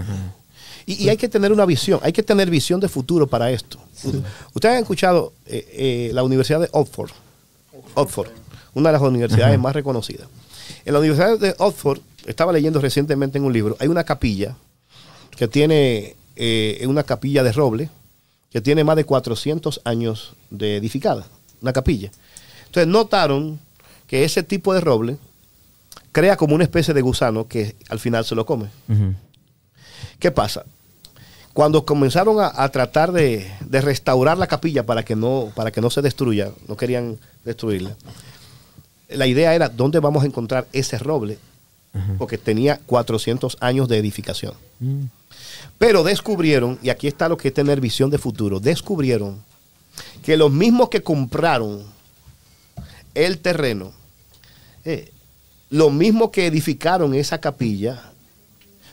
y- y hay que tener una visión, hay que tener visión de futuro para esto. Ustedes han escuchado eh, eh, la Universidad de Oxford, Oxford, una de las universidades más reconocidas. En la Universidad de Oxford, estaba leyendo recientemente en un libro, hay una capilla que tiene eh, una capilla de roble que tiene más de 400 años de edificada, una capilla. Entonces notaron que ese tipo de roble crea como una especie de gusano que al final se lo come. ¿Qué pasa? Cuando comenzaron a, a tratar de, de restaurar la capilla para que, no, para que no se destruya, no querían destruirla, la idea era dónde vamos a encontrar ese roble, porque tenía 400 años de edificación. Pero descubrieron, y aquí está lo que es tener visión de futuro, descubrieron que los mismos que compraron el terreno, eh, los mismos que edificaron esa capilla,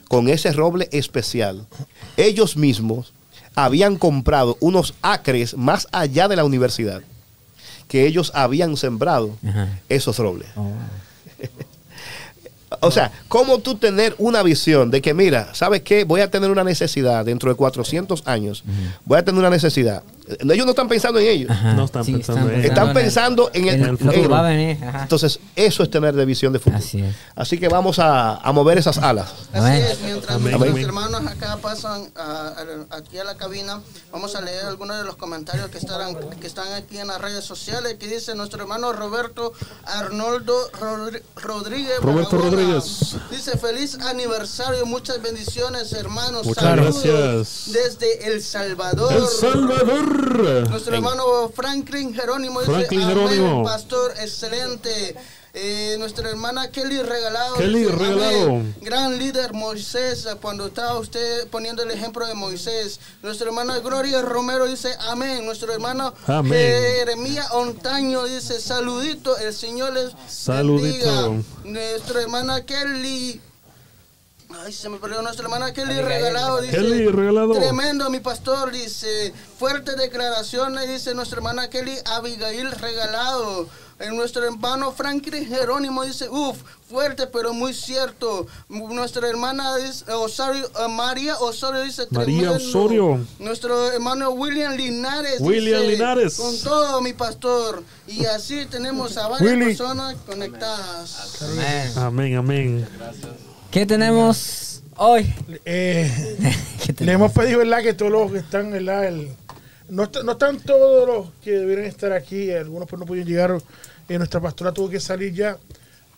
con ese roble especial, ellos mismos habían comprado unos acres más allá de la universidad, que ellos habían sembrado esos robles. O sea, ¿cómo tú tener una visión de que, mira, ¿sabes qué? Voy a tener una necesidad dentro de 400 años. Voy a tener una necesidad. Eh, Ellos no están pensando en ellos. No están Sí, pensando están en Están pensando en el, en- va a venir. ajá. Entonces, eso es tener de visión de futuro. Así, que vamos a, a mover esas alas. Así es, mientras Amén. nuestros Amén. hermanos acá pasan a- a- aquí a la cabina, vamos a leer algunos de los comentarios que están, que están aquí en las redes sociales, que dice nuestro hermano Roberto Arnoldo Rodri- Rodríguez. Roberto Barahona. Rodríguez. Dice, feliz aniversario, muchas bendiciones hermanos. Muchas Saludos gracias. Desde El Salvador. El Salvador. Nuestro hermano Franklin Jerónimo dice, "Amén, pastor, excelente. Eh, nuestra hermana Kelly Regalado. Kelly dice, Regalado. Gran líder Moisés, cuando estaba usted poniendo el ejemplo de Moisés. Nuestra hermana Gloria Romero dice, amén. Nuestro hermano Amén. Jeremías Ontaño dice, saludito, el Señor les Saludito. bendiga". Nuestra hermana Kelly Ay, se me perdió nuestra hermana Kelly. Regalado. Dice, Kelly Regalado. Tremendo, mi pastor. Dice, fuertes declaraciones. Dice nuestra hermana Kelly Abigail Regalado. En nuestro hermano Franklin Jerónimo dice, uff, fuerte pero muy cierto. Nuestra hermana dice, Osorio, eh, María Osorio dice, María tremendo. Osorio. Nuestro hermano William Linares. William dice, Linares. Con todo, mi pastor. Y así tenemos a varias Willy. personas conectadas. Amén, amén. ¿Qué tenemos Hoy. Eh, le hemos pedido, ¿verdad? Que todos los que están, ¿verdad? El, no, est- no están todos los que deberían estar aquí. Algunos pues no pudieron llegar. eh, nuestra pastora tuvo que salir ya.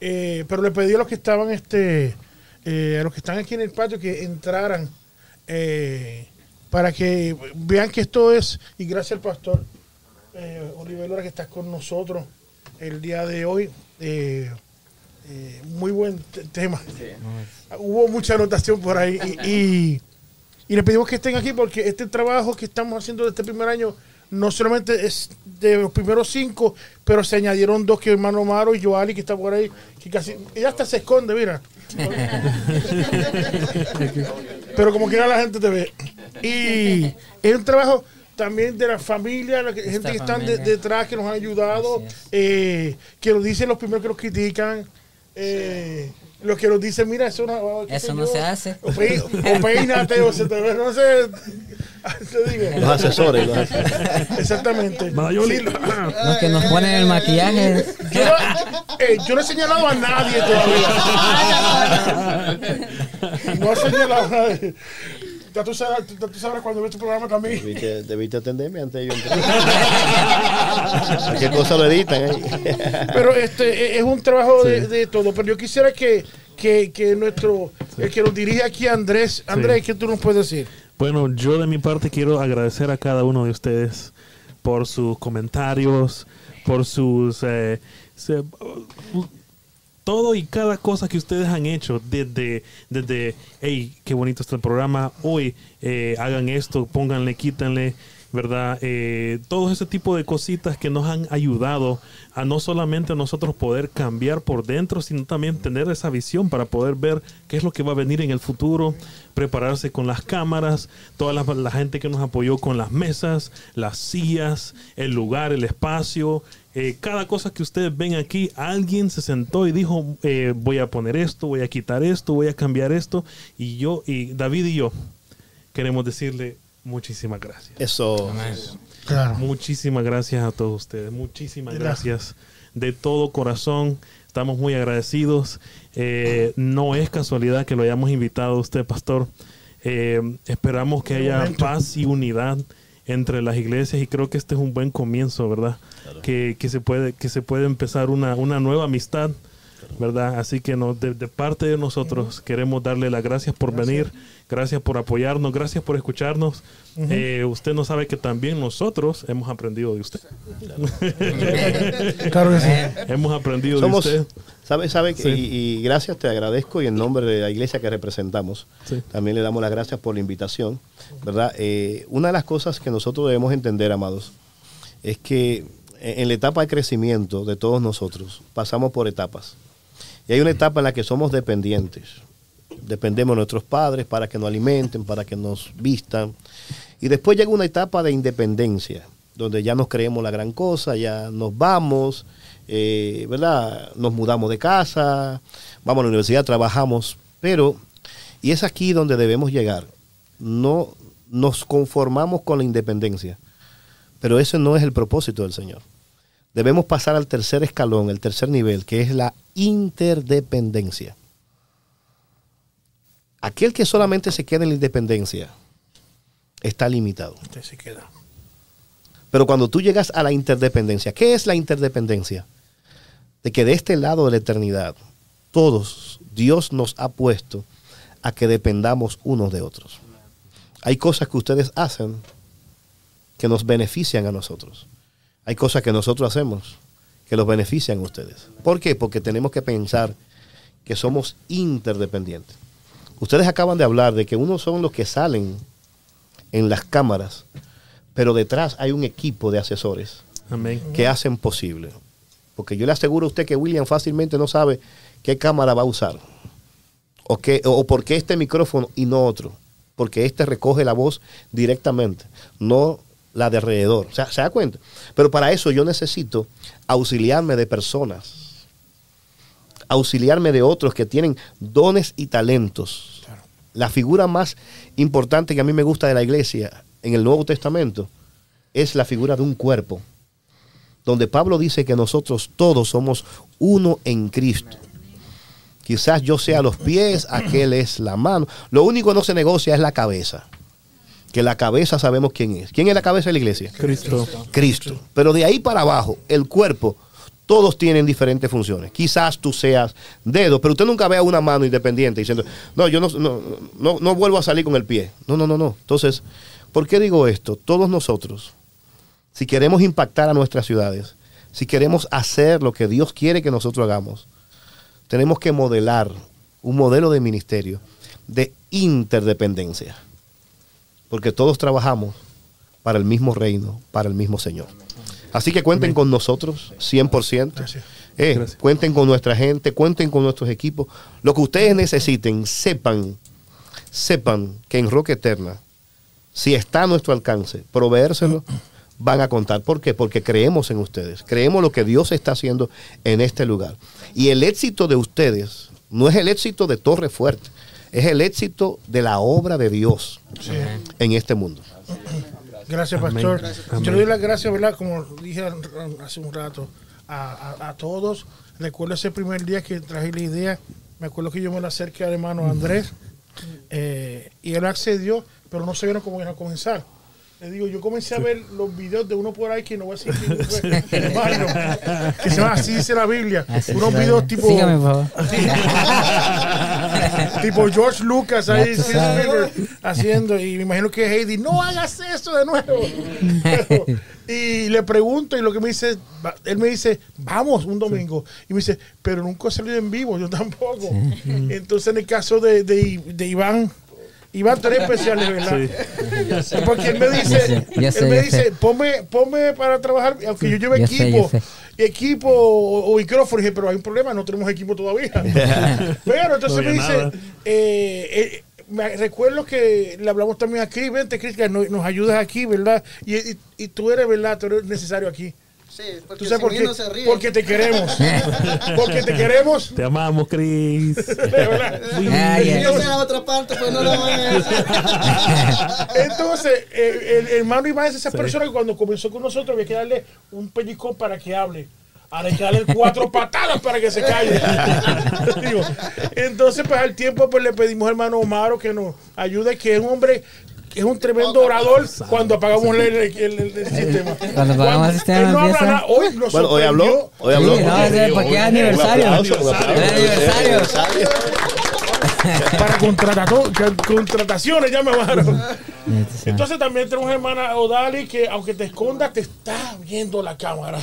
Eh, pero le pedí a los que estaban, este, eh, a los que están aquí en el patio que entraran para que vean que esto es, y gracias al pastor eh, Oliver Lora que estás con nosotros el día de hoy. Eh, eh, muy buen te- tema. Hubo mucha anotación por ahí y, y, y le pedimos que estén aquí porque este trabajo que estamos haciendo de este primer año no solamente es de los primeros cinco, pero se añadieron dos que hermano Maro y Joali que está por ahí, que casi, ella hasta se esconde, mira. pero como quiera la gente te ve. Y es un trabajo también de la familia, la que- gente que están de- detrás, que nos han ayudado, eh, que lo dicen los primeros que los critican, eh, los que nos dicen, mira, eso no, Eso yo, se hace. O, pe- o peínate, o se te ve, no sé. Los asesores, los asesores. Exactamente. Mayoli. Sí, lo- Los que nos ponen el maquillaje. yo, no, eh, yo no he señalado a nadie todavía. No he señalado a nadie. Ya tú sabes, ya tú sabes cuando ves tu programa también. Debiste, debiste atenderme antes de yo entrar. Cualquier cosa lo editan ahí. Pero este es un trabajo de, de todo. Pero yo quisiera que, que, que nuestro, el que nos dirige aquí, Andrés, Andrés, ¿qué tú nos puedes decir? Bueno, yo de mi parte quiero agradecer a cada uno de ustedes por sus comentarios, por sus... eh, se- todo y cada cosa que ustedes han hecho desde, desde hey, qué bonito está el programa, hoy eh, hagan esto, pónganle, quítanle, ¿verdad? Eh, todo ese tipo de cositas que nos han ayudado a no solamente a nosotros poder cambiar por dentro, sino también tener esa visión para poder ver qué es lo que va a venir en el futuro, prepararse con las cámaras, toda la, la gente que nos apoyó con las mesas, las sillas, el lugar, el espacio, eh, cada cosa que ustedes ven aquí, alguien se sentó y dijo, eh, voy a poner esto, voy a quitar esto, voy a cambiar esto, y yo, y David y yo, queremos decirle muchísimas gracias. Eso. Claro. Muchísimas gracias a todos ustedes. Muchísimas gracias de todo corazón. Estamos muy agradecidos. Eh, no es casualidad que lo hayamos invitado a usted, pastor. Eh, esperamos que haya momento. paz y unidad entre las iglesias y creo que este es un buen comienzo, ¿verdad? Que, que se puede que se puede empezar una, una nueva amistad, ¿verdad? Así que no, de, de parte de nosotros queremos darle las gracias por venir, gracias por apoyarnos, gracias por escucharnos. Eh, usted no sabe que también nosotros hemos aprendido de usted. Claro que sí. Hemos aprendido Somos, de usted. ¿sabe, sabe que- Sí. y, y gracias, te agradezco y en nombre de la iglesia que representamos, Sí. también le damos las gracias por la invitación, ¿verdad? Eh, una de las cosas que nosotros debemos entender, amados, es que en en la etapa de crecimiento de todos nosotros pasamos por etapas. Y hay una etapa en la que somos dependientes. Dependemos de nuestros padres para que nos alimenten, para que nos vistan. Y después llega una etapa de independencia, donde ya nos creemos la gran cosa, ya nos vamos, eh, ¿verdad? Nos mudamos de casa, vamos a la universidad, trabajamos, pero, y es aquí donde debemos llegar. No nos conformamos con la independencia, pero ese no es el propósito del Señor. Debemos pasar al tercer escalón, el tercer nivel, que es la interdependencia. Aquel que solamente se queda en la independencia está limitado. Usted se queda. Pero cuando tú llegas a la interdependencia, ¿qué es la interdependencia? De que de este lado de la eternidad, todos Dios nos ha puesto a que dependamos unos de otros. Hay cosas que ustedes hacen que nos benefician a nosotros. Hay cosas que nosotros hacemos que los benefician a ustedes. ¿Por qué? Porque tenemos que pensar que somos interdependientes. Ustedes acaban de hablar de que unos son los que salen en las cámaras, pero detrás hay un equipo de asesores Amén. que hacen posible. Porque yo le aseguro a usted que William fácilmente no sabe qué cámara va a usar. O, qué, o por qué este micrófono y no otro. Porque este recoge la voz directamente, no la de alrededor. O sea, ¿se da cuenta? Pero para eso yo necesito auxiliarme de personas. Auxiliarme de otros que tienen dones y talentos. La figura más importante que a mí me gusta de la iglesia en el Nuevo Testamento es la figura de un cuerpo donde Pablo dice que nosotros todos somos uno en Cristo. Quizás yo sea los pies, aquel es la mano. Lo único que no se negocia es la cabeza. Que la cabeza sabemos quién es. ¿Quién es la cabeza de la iglesia? Cristo. Cristo. Pero de ahí para abajo, el cuerpo, todos tienen diferentes funciones. Quizás tú seas dedo, pero usted nunca vea una mano independiente diciendo, no, yo no, no, no, no vuelvo a salir con el pie. No, no, no, no. Entonces, ¿por qué digo esto? Todos nosotros, si queremos impactar a nuestras ciudades, si queremos hacer lo que Dios quiere que nosotros hagamos, tenemos que modelar un modelo de ministerio de interdependencia. Porque todos trabajamos para el mismo reino, para el mismo Señor. Así que cuenten con nosotros 100%. Eh, cuenten con nuestra gente, cuenten con nuestros equipos. Lo que ustedes necesiten, sepan, sepan que en Roca Eterna, si está a nuestro alcance, proveérselo, van a contar. ¿Por qué? Porque creemos en ustedes, creemos lo que Dios está haciendo en este lugar. Y el éxito de ustedes no es el éxito de Torre Fuerte, es el éxito de la obra de Dios Sí. en este mundo. Gracias, Amén. pastor. Gracias, Yo le doy las gracias, ¿verdad? Como dije hace un rato, a, a- a todos. Recuerdo ese primer día que traje la idea. Me acuerdo que yo me la acerqué al hermano Andrés eh, y él accedió, pero no sabían cómo iban a comenzar. Le digo, yo comencé a ver los videos de uno por ahí que no voy a decir quién fue, hermano, que se llama Así dice la Biblia. Así Unos videos tipo. Sígame, favor. tipo George Lucas ahí haciendo y me imagino que Heidi no hagas eso de nuevo Pero- y le pregunto y lo que me dice él me dice vamos un domingo y me dice pero nunca he salido en vivo yo tampoco entonces en el caso de, de, de Iván Iván, tú eres especial, verdad. sé. Porque él me dice, sé, él sé, me dice, ponme, ponme para trabajar, aunque yo lleve sé, equipo, sé. equipo o, o micrófono. Y dije, pero hay un problema, no tenemos equipo todavía. pero entonces No me dice, eh, eh, me recuerdo que le hablamos también aquí, vente, Cris, que nos, nos ayudas aquí, ¿verdad? Y, y, y tú eres, ¿verdad? Tú eres necesario aquí. Sí, porque ¿Tú sabes por qué? no se ríe. Porque te queremos. porque te queremos. Te amamos, Cris. Yo sé a otra parte, pues no lo voy a. Entonces, el, hermano Iván es esa Sí. persona que cuando comenzó con nosotros había que darle un pellizcón para que hable. Ahora hay que darle cuatro patadas para que se calle. Digo, entonces, pues al tiempo pues le pedimos al hermano Omaro que nos ayude, que es un hombre, es un tremendo orador cuando apagamos el, el- el- el sistema. Cuando apagamos el sistema, él no habla nada. Hoy nos Bueno, hoy habló. Hoy habló. Sí, no, es porque es aniversario. Aniversario. para contrataciones ya me bajaron. Entonces también tenemos hermana Odali que aunque te esconda te está viendo la cámara.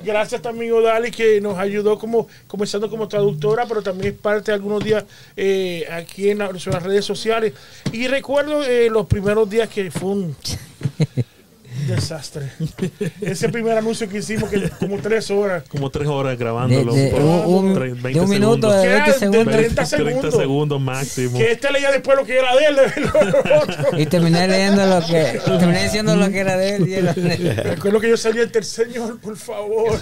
Gracias también Odali que nos ayudó como comenzando como traductora, pero también es parte algunos días eh, aquí en las redes sociales. Y recuerdo eh, los primeros días que fue un desastre. Ese primer anuncio que hicimos que como tres horas. Como tres horas grabándolo. De- de- un- tre- de 20 un minuto, segundos. de 20 De segundos. 30 30 segundos. segundos máximo. Que este leía después lo que era de él. Y terminé leyendo lo que. Terminé diciendo lo que era de él. y era de él. Recuerdo que yo salí del Señor, por favor.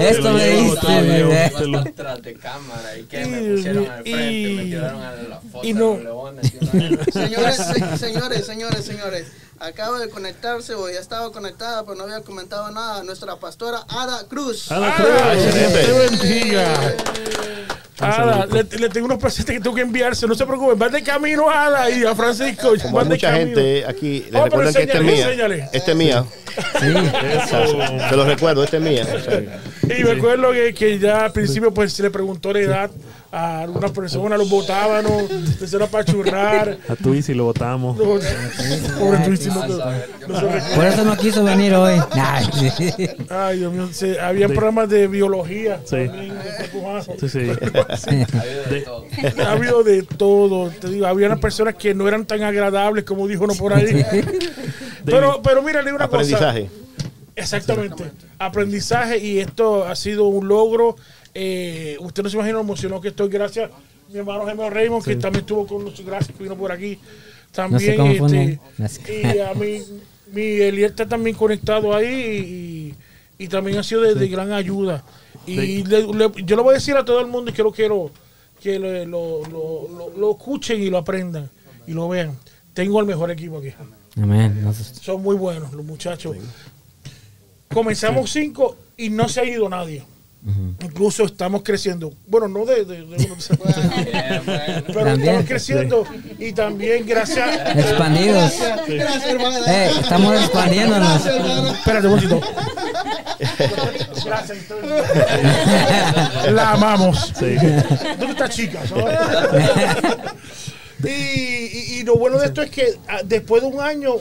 Esto me diste, tras de cámara y que me Y- pusieron al frente, y- me tiraron a la foto y de no- Señores, se- señores, señores, señores. Acaba de conectarse o ya estaba conectada, pero no había comentado nada. Nuestra pastora Ada Cruz. Ada Ada, Cruz. Te bendiga. Ada, le, le tengo unos presentes que tengo que enviarse. No se preocupen, van de camino, Ada y a Francisco. Como hay mucha camino. gente aquí, les Oh, recuerdan que esta es enséñale, mía. enséñale. Esta es mía. Sea, Se lo recuerdo, esta es mía. O sea, Y me acuerdo que, que ya al principio pues se le preguntó la edad a algunas personas, los botaban, ¿no? empezaron a pachurrar. A tu y lo votamos. Pobre Twitzy, no, no- no se recuerda. Por eso no quiso venir hoy. Ay, Dios mío, había De- programas de biología. Sí. también. Sí, sí. Ha habido de todo. Te digo, había unas personas que no eran tan agradables como dijo uno por ahí. pero, pero mira, le digo una cosa. aprendizaje. Exactamente. Aprendizaje y esto ha sido un logro. Eh, usted no se imagina lo emocionado que estoy. Gracias, mi hermano Gemelo Raymond, que también estuvo con nosotros. Gracias que vino por aquí. También, este, y a mí, mi Eliel está también conectado ahí y, y también ha sido de, de gran ayuda. Y le- le- yo le voy a decir a todo el mundo y que lo quiero que lo, lo, lo- lo- lo escuchen y lo aprendan y lo vean. Tengo el mejor equipo aquí. Amén. Son muy buenos los muchachos. Comenzamos cinco y no se ha ido nadie. Incluso estamos creciendo. Bueno, no de, de- de- pero También. estamos creciendo y también gracias. Expandidos. Gracias, hermana. Eh, estamos expandiéndonos. Espérate un momentito. Gracias. La amamos. ¿Dónde está chica? y, y- y lo bueno de esto es que ah, después de un año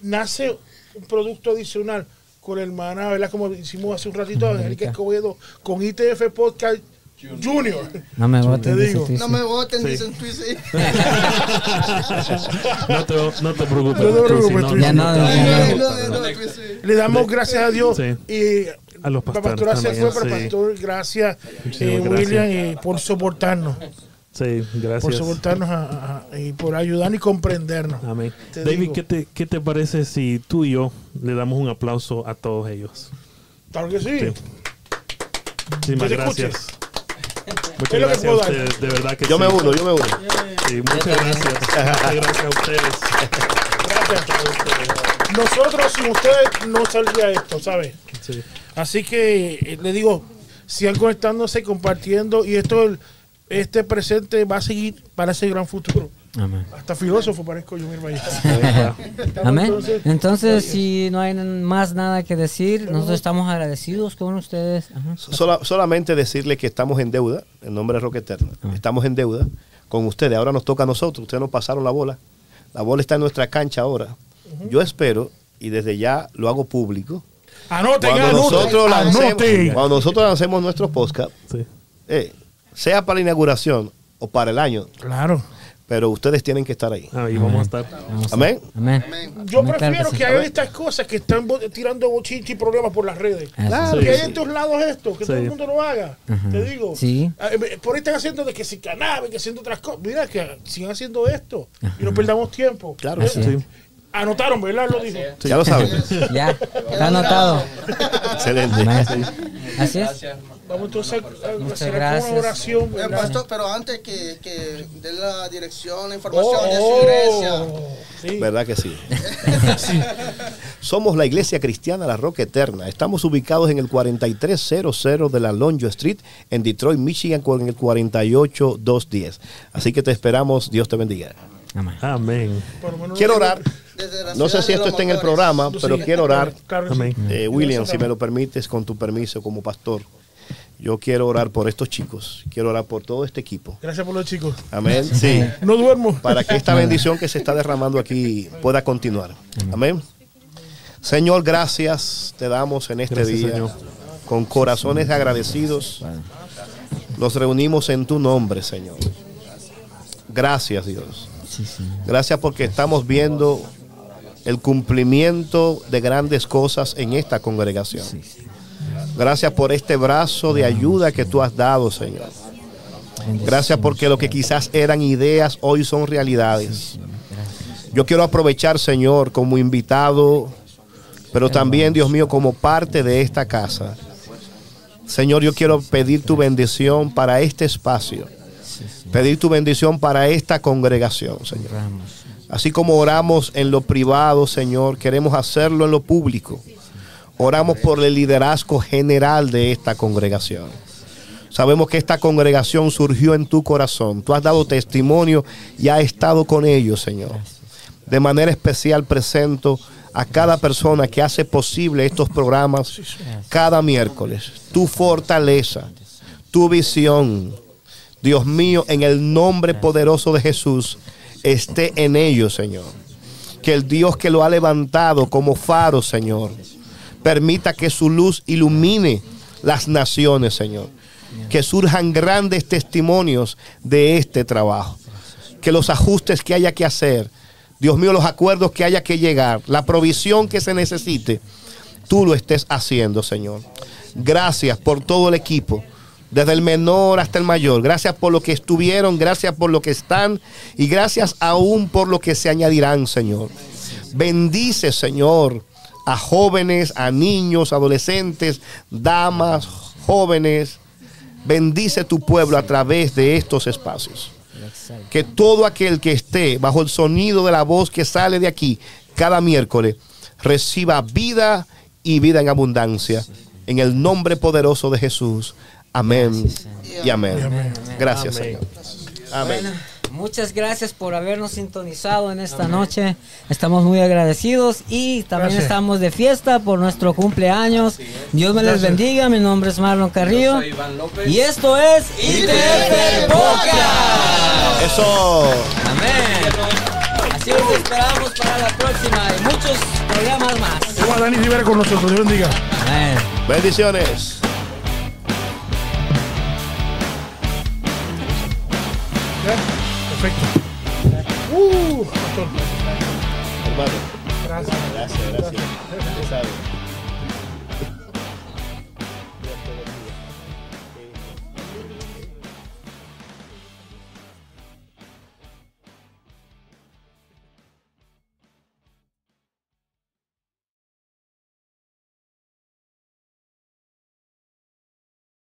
nace un producto adicional con la hermana, ¿verdad? Como hicimos hace un ratito, Angélica Escobedo, con ITF Podcast Junior. No me Te voten, dice digo. No me voten, Sí. dicen Twizzy. No te, no te preocupes. No te preocupes, tú. Ya no, ya no. No, no, Twizzy. Le damos gracias a Dios Sí. y A los la pastores pastora se fue, pero pastor, gracias, eh, gracias. William, eh, por soportarnos, Sí, por gracias. soportarnos a- a- a- y por ayudarnos y comprendernos. Amén. Te David, digo. ¿qué te, ¿qué te parece si tú y yo le damos un aplauso a todos ellos? Claro que sí. Sí. Muchísimas gracias. escuches. Muchas gracias a ustedes, de verdad que Yo sí. me uno, yo me uno. Sí, muchas gracias. Muchas gracias a ustedes. Gracias. Nosotros sin ustedes no saldría esto, ¿sabes? Sí. Así que eh, le digo, sigan conectándose, compartiendo y esto, el- este presente va a seguir para ese gran futuro. Amén. Hasta filósofo parezco yo, mira Amén. Entonces, Entonces, si no hay más nada que decir, nosotros estamos agradecidos con ustedes. Sola- solamente decirle que estamos en deuda, en nombre de Roque Eterna. Estamos en deuda con ustedes. Ahora nos toca a nosotros. Ustedes nos pasaron la bola. La bola está en nuestra cancha ahora. Yo espero, y desde ya lo hago público, Anoten, cuando anoten, nosotros, lancemos, anoten. cuando nosotros lancemos nuestro podcast, Sí. eh, sea para la inauguración o para el año, Claro. pero ustedes tienen que estar ahí. Ahí vamos a estar. Vamos a- Amén. Amén. Yo Amén, claro prefiero que que, sí. hagan estas cosas que están bo- tirando bochinche y problemas por las redes. Claro. Que Sí, hay sí. en todos lados esto, que todo Sí. el mundo lo haga. Ajá. Te digo. Sí. Ah, eh, Por ahí están haciendo de que si cannabis, que haciendo otras cosas. Mira, que sigan haciendo esto y no perdamos tiempo. Claro. Eh, Así es. Anotaron, ¿verdad? Lo dijo. Ya lo saben. Ya, está anotado. Excelente. Amén. Así es. Gracias, hermano. Vamos entonces a hacer gracias. una oración. Eh, pero antes que, que dé la dirección, la información Oh, de su oh, iglesia. sí. ¿Verdad que sí? Somos la Iglesia Cristiana La Roca Eterna. Estamos ubicados en el 4300 de la Lonjo Street en Detroit, Michigan, con el 48210. Así que te esperamos. Dios te bendiga. Amén. Quiero orar. No sé si esto está en el programa, pero quiero orar. Eh, William, si me lo permites, con tu permiso como pastor, yo quiero orar por estos chicos. Quiero orar por todo este equipo. Gracias por los chicos. Amén. Sí. No duermo. para que esta bendición que se está derramando aquí pueda continuar. Amén. Señor, gracias te damos en este Gracias, día. Señor. Con corazones agradecidos, nos reunimos en tu nombre, Señor. Gracias, Dios. Gracias porque estamos viendo el cumplimiento de grandes cosas en esta congregación. Gracias por este brazo de ayuda que tú has dado, Señor. Gracias porque lo que quizás eran ideas hoy son realidades. Yo quiero aprovechar, Señor, como invitado, pero también, Dios mío, como parte de esta casa. Señor, yo quiero pedir tu bendición para este espacio. Pedir tu bendición para esta congregación, Señor. Así como oramos en lo privado, Señor, queremos hacerlo en lo público. Oramos por el liderazgo general de esta congregación. Sabemos que esta congregación surgió en tu corazón. Tú has dado testimonio y has estado con ellos, Señor. De manera especial presento a cada persona que hace posible estos programas cada miércoles. Tu fortaleza, tu visión, Dios mío, en el nombre poderoso de Jesús, esté en ellos, Señor. Que el Dios que lo ha levantado como faro, Señor, permita que su luz ilumine las naciones, Señor. Que surjan grandes testimonios de este trabajo. Que los ajustes que haya que hacer, Dios mío, los acuerdos que haya que llegar, la provisión que se necesite, tú lo estés haciendo, Señor. Gracias por todo el equipo, desde el menor hasta el mayor. Gracias por lo que estuvieron, gracias por lo que están y gracias aún por lo que se añadirán, Señor. Bendice, Señor, a jóvenes, a niños, adolescentes, damas, jóvenes. Bendice tu pueblo a través de estos espacios. Que todo aquel que esté bajo el sonido de la voz que sale de aquí cada miércoles reciba vida y vida en abundancia. En el nombre poderoso de Jesús. Amén y amén. Gracias. Señor. Amén. Muchas gracias por habernos sintonizado en esta noche. Estamos muy agradecidos y también Gracias. estamos de fiesta por nuestro cumpleaños. Dios me les Gracias. bendiga. Mi nombre es Marlon Carrillo. Yo soy Iván López. Y esto es ITF Podcast. Eso. Amén. Así os esperamos para la próxima y muchos programas más. Igual Dani Rivera con nosotros. Dios bendiga. Amén. Bendiciones. Perfecto. Uh. Hermano. Gracias. Gracias, gracias.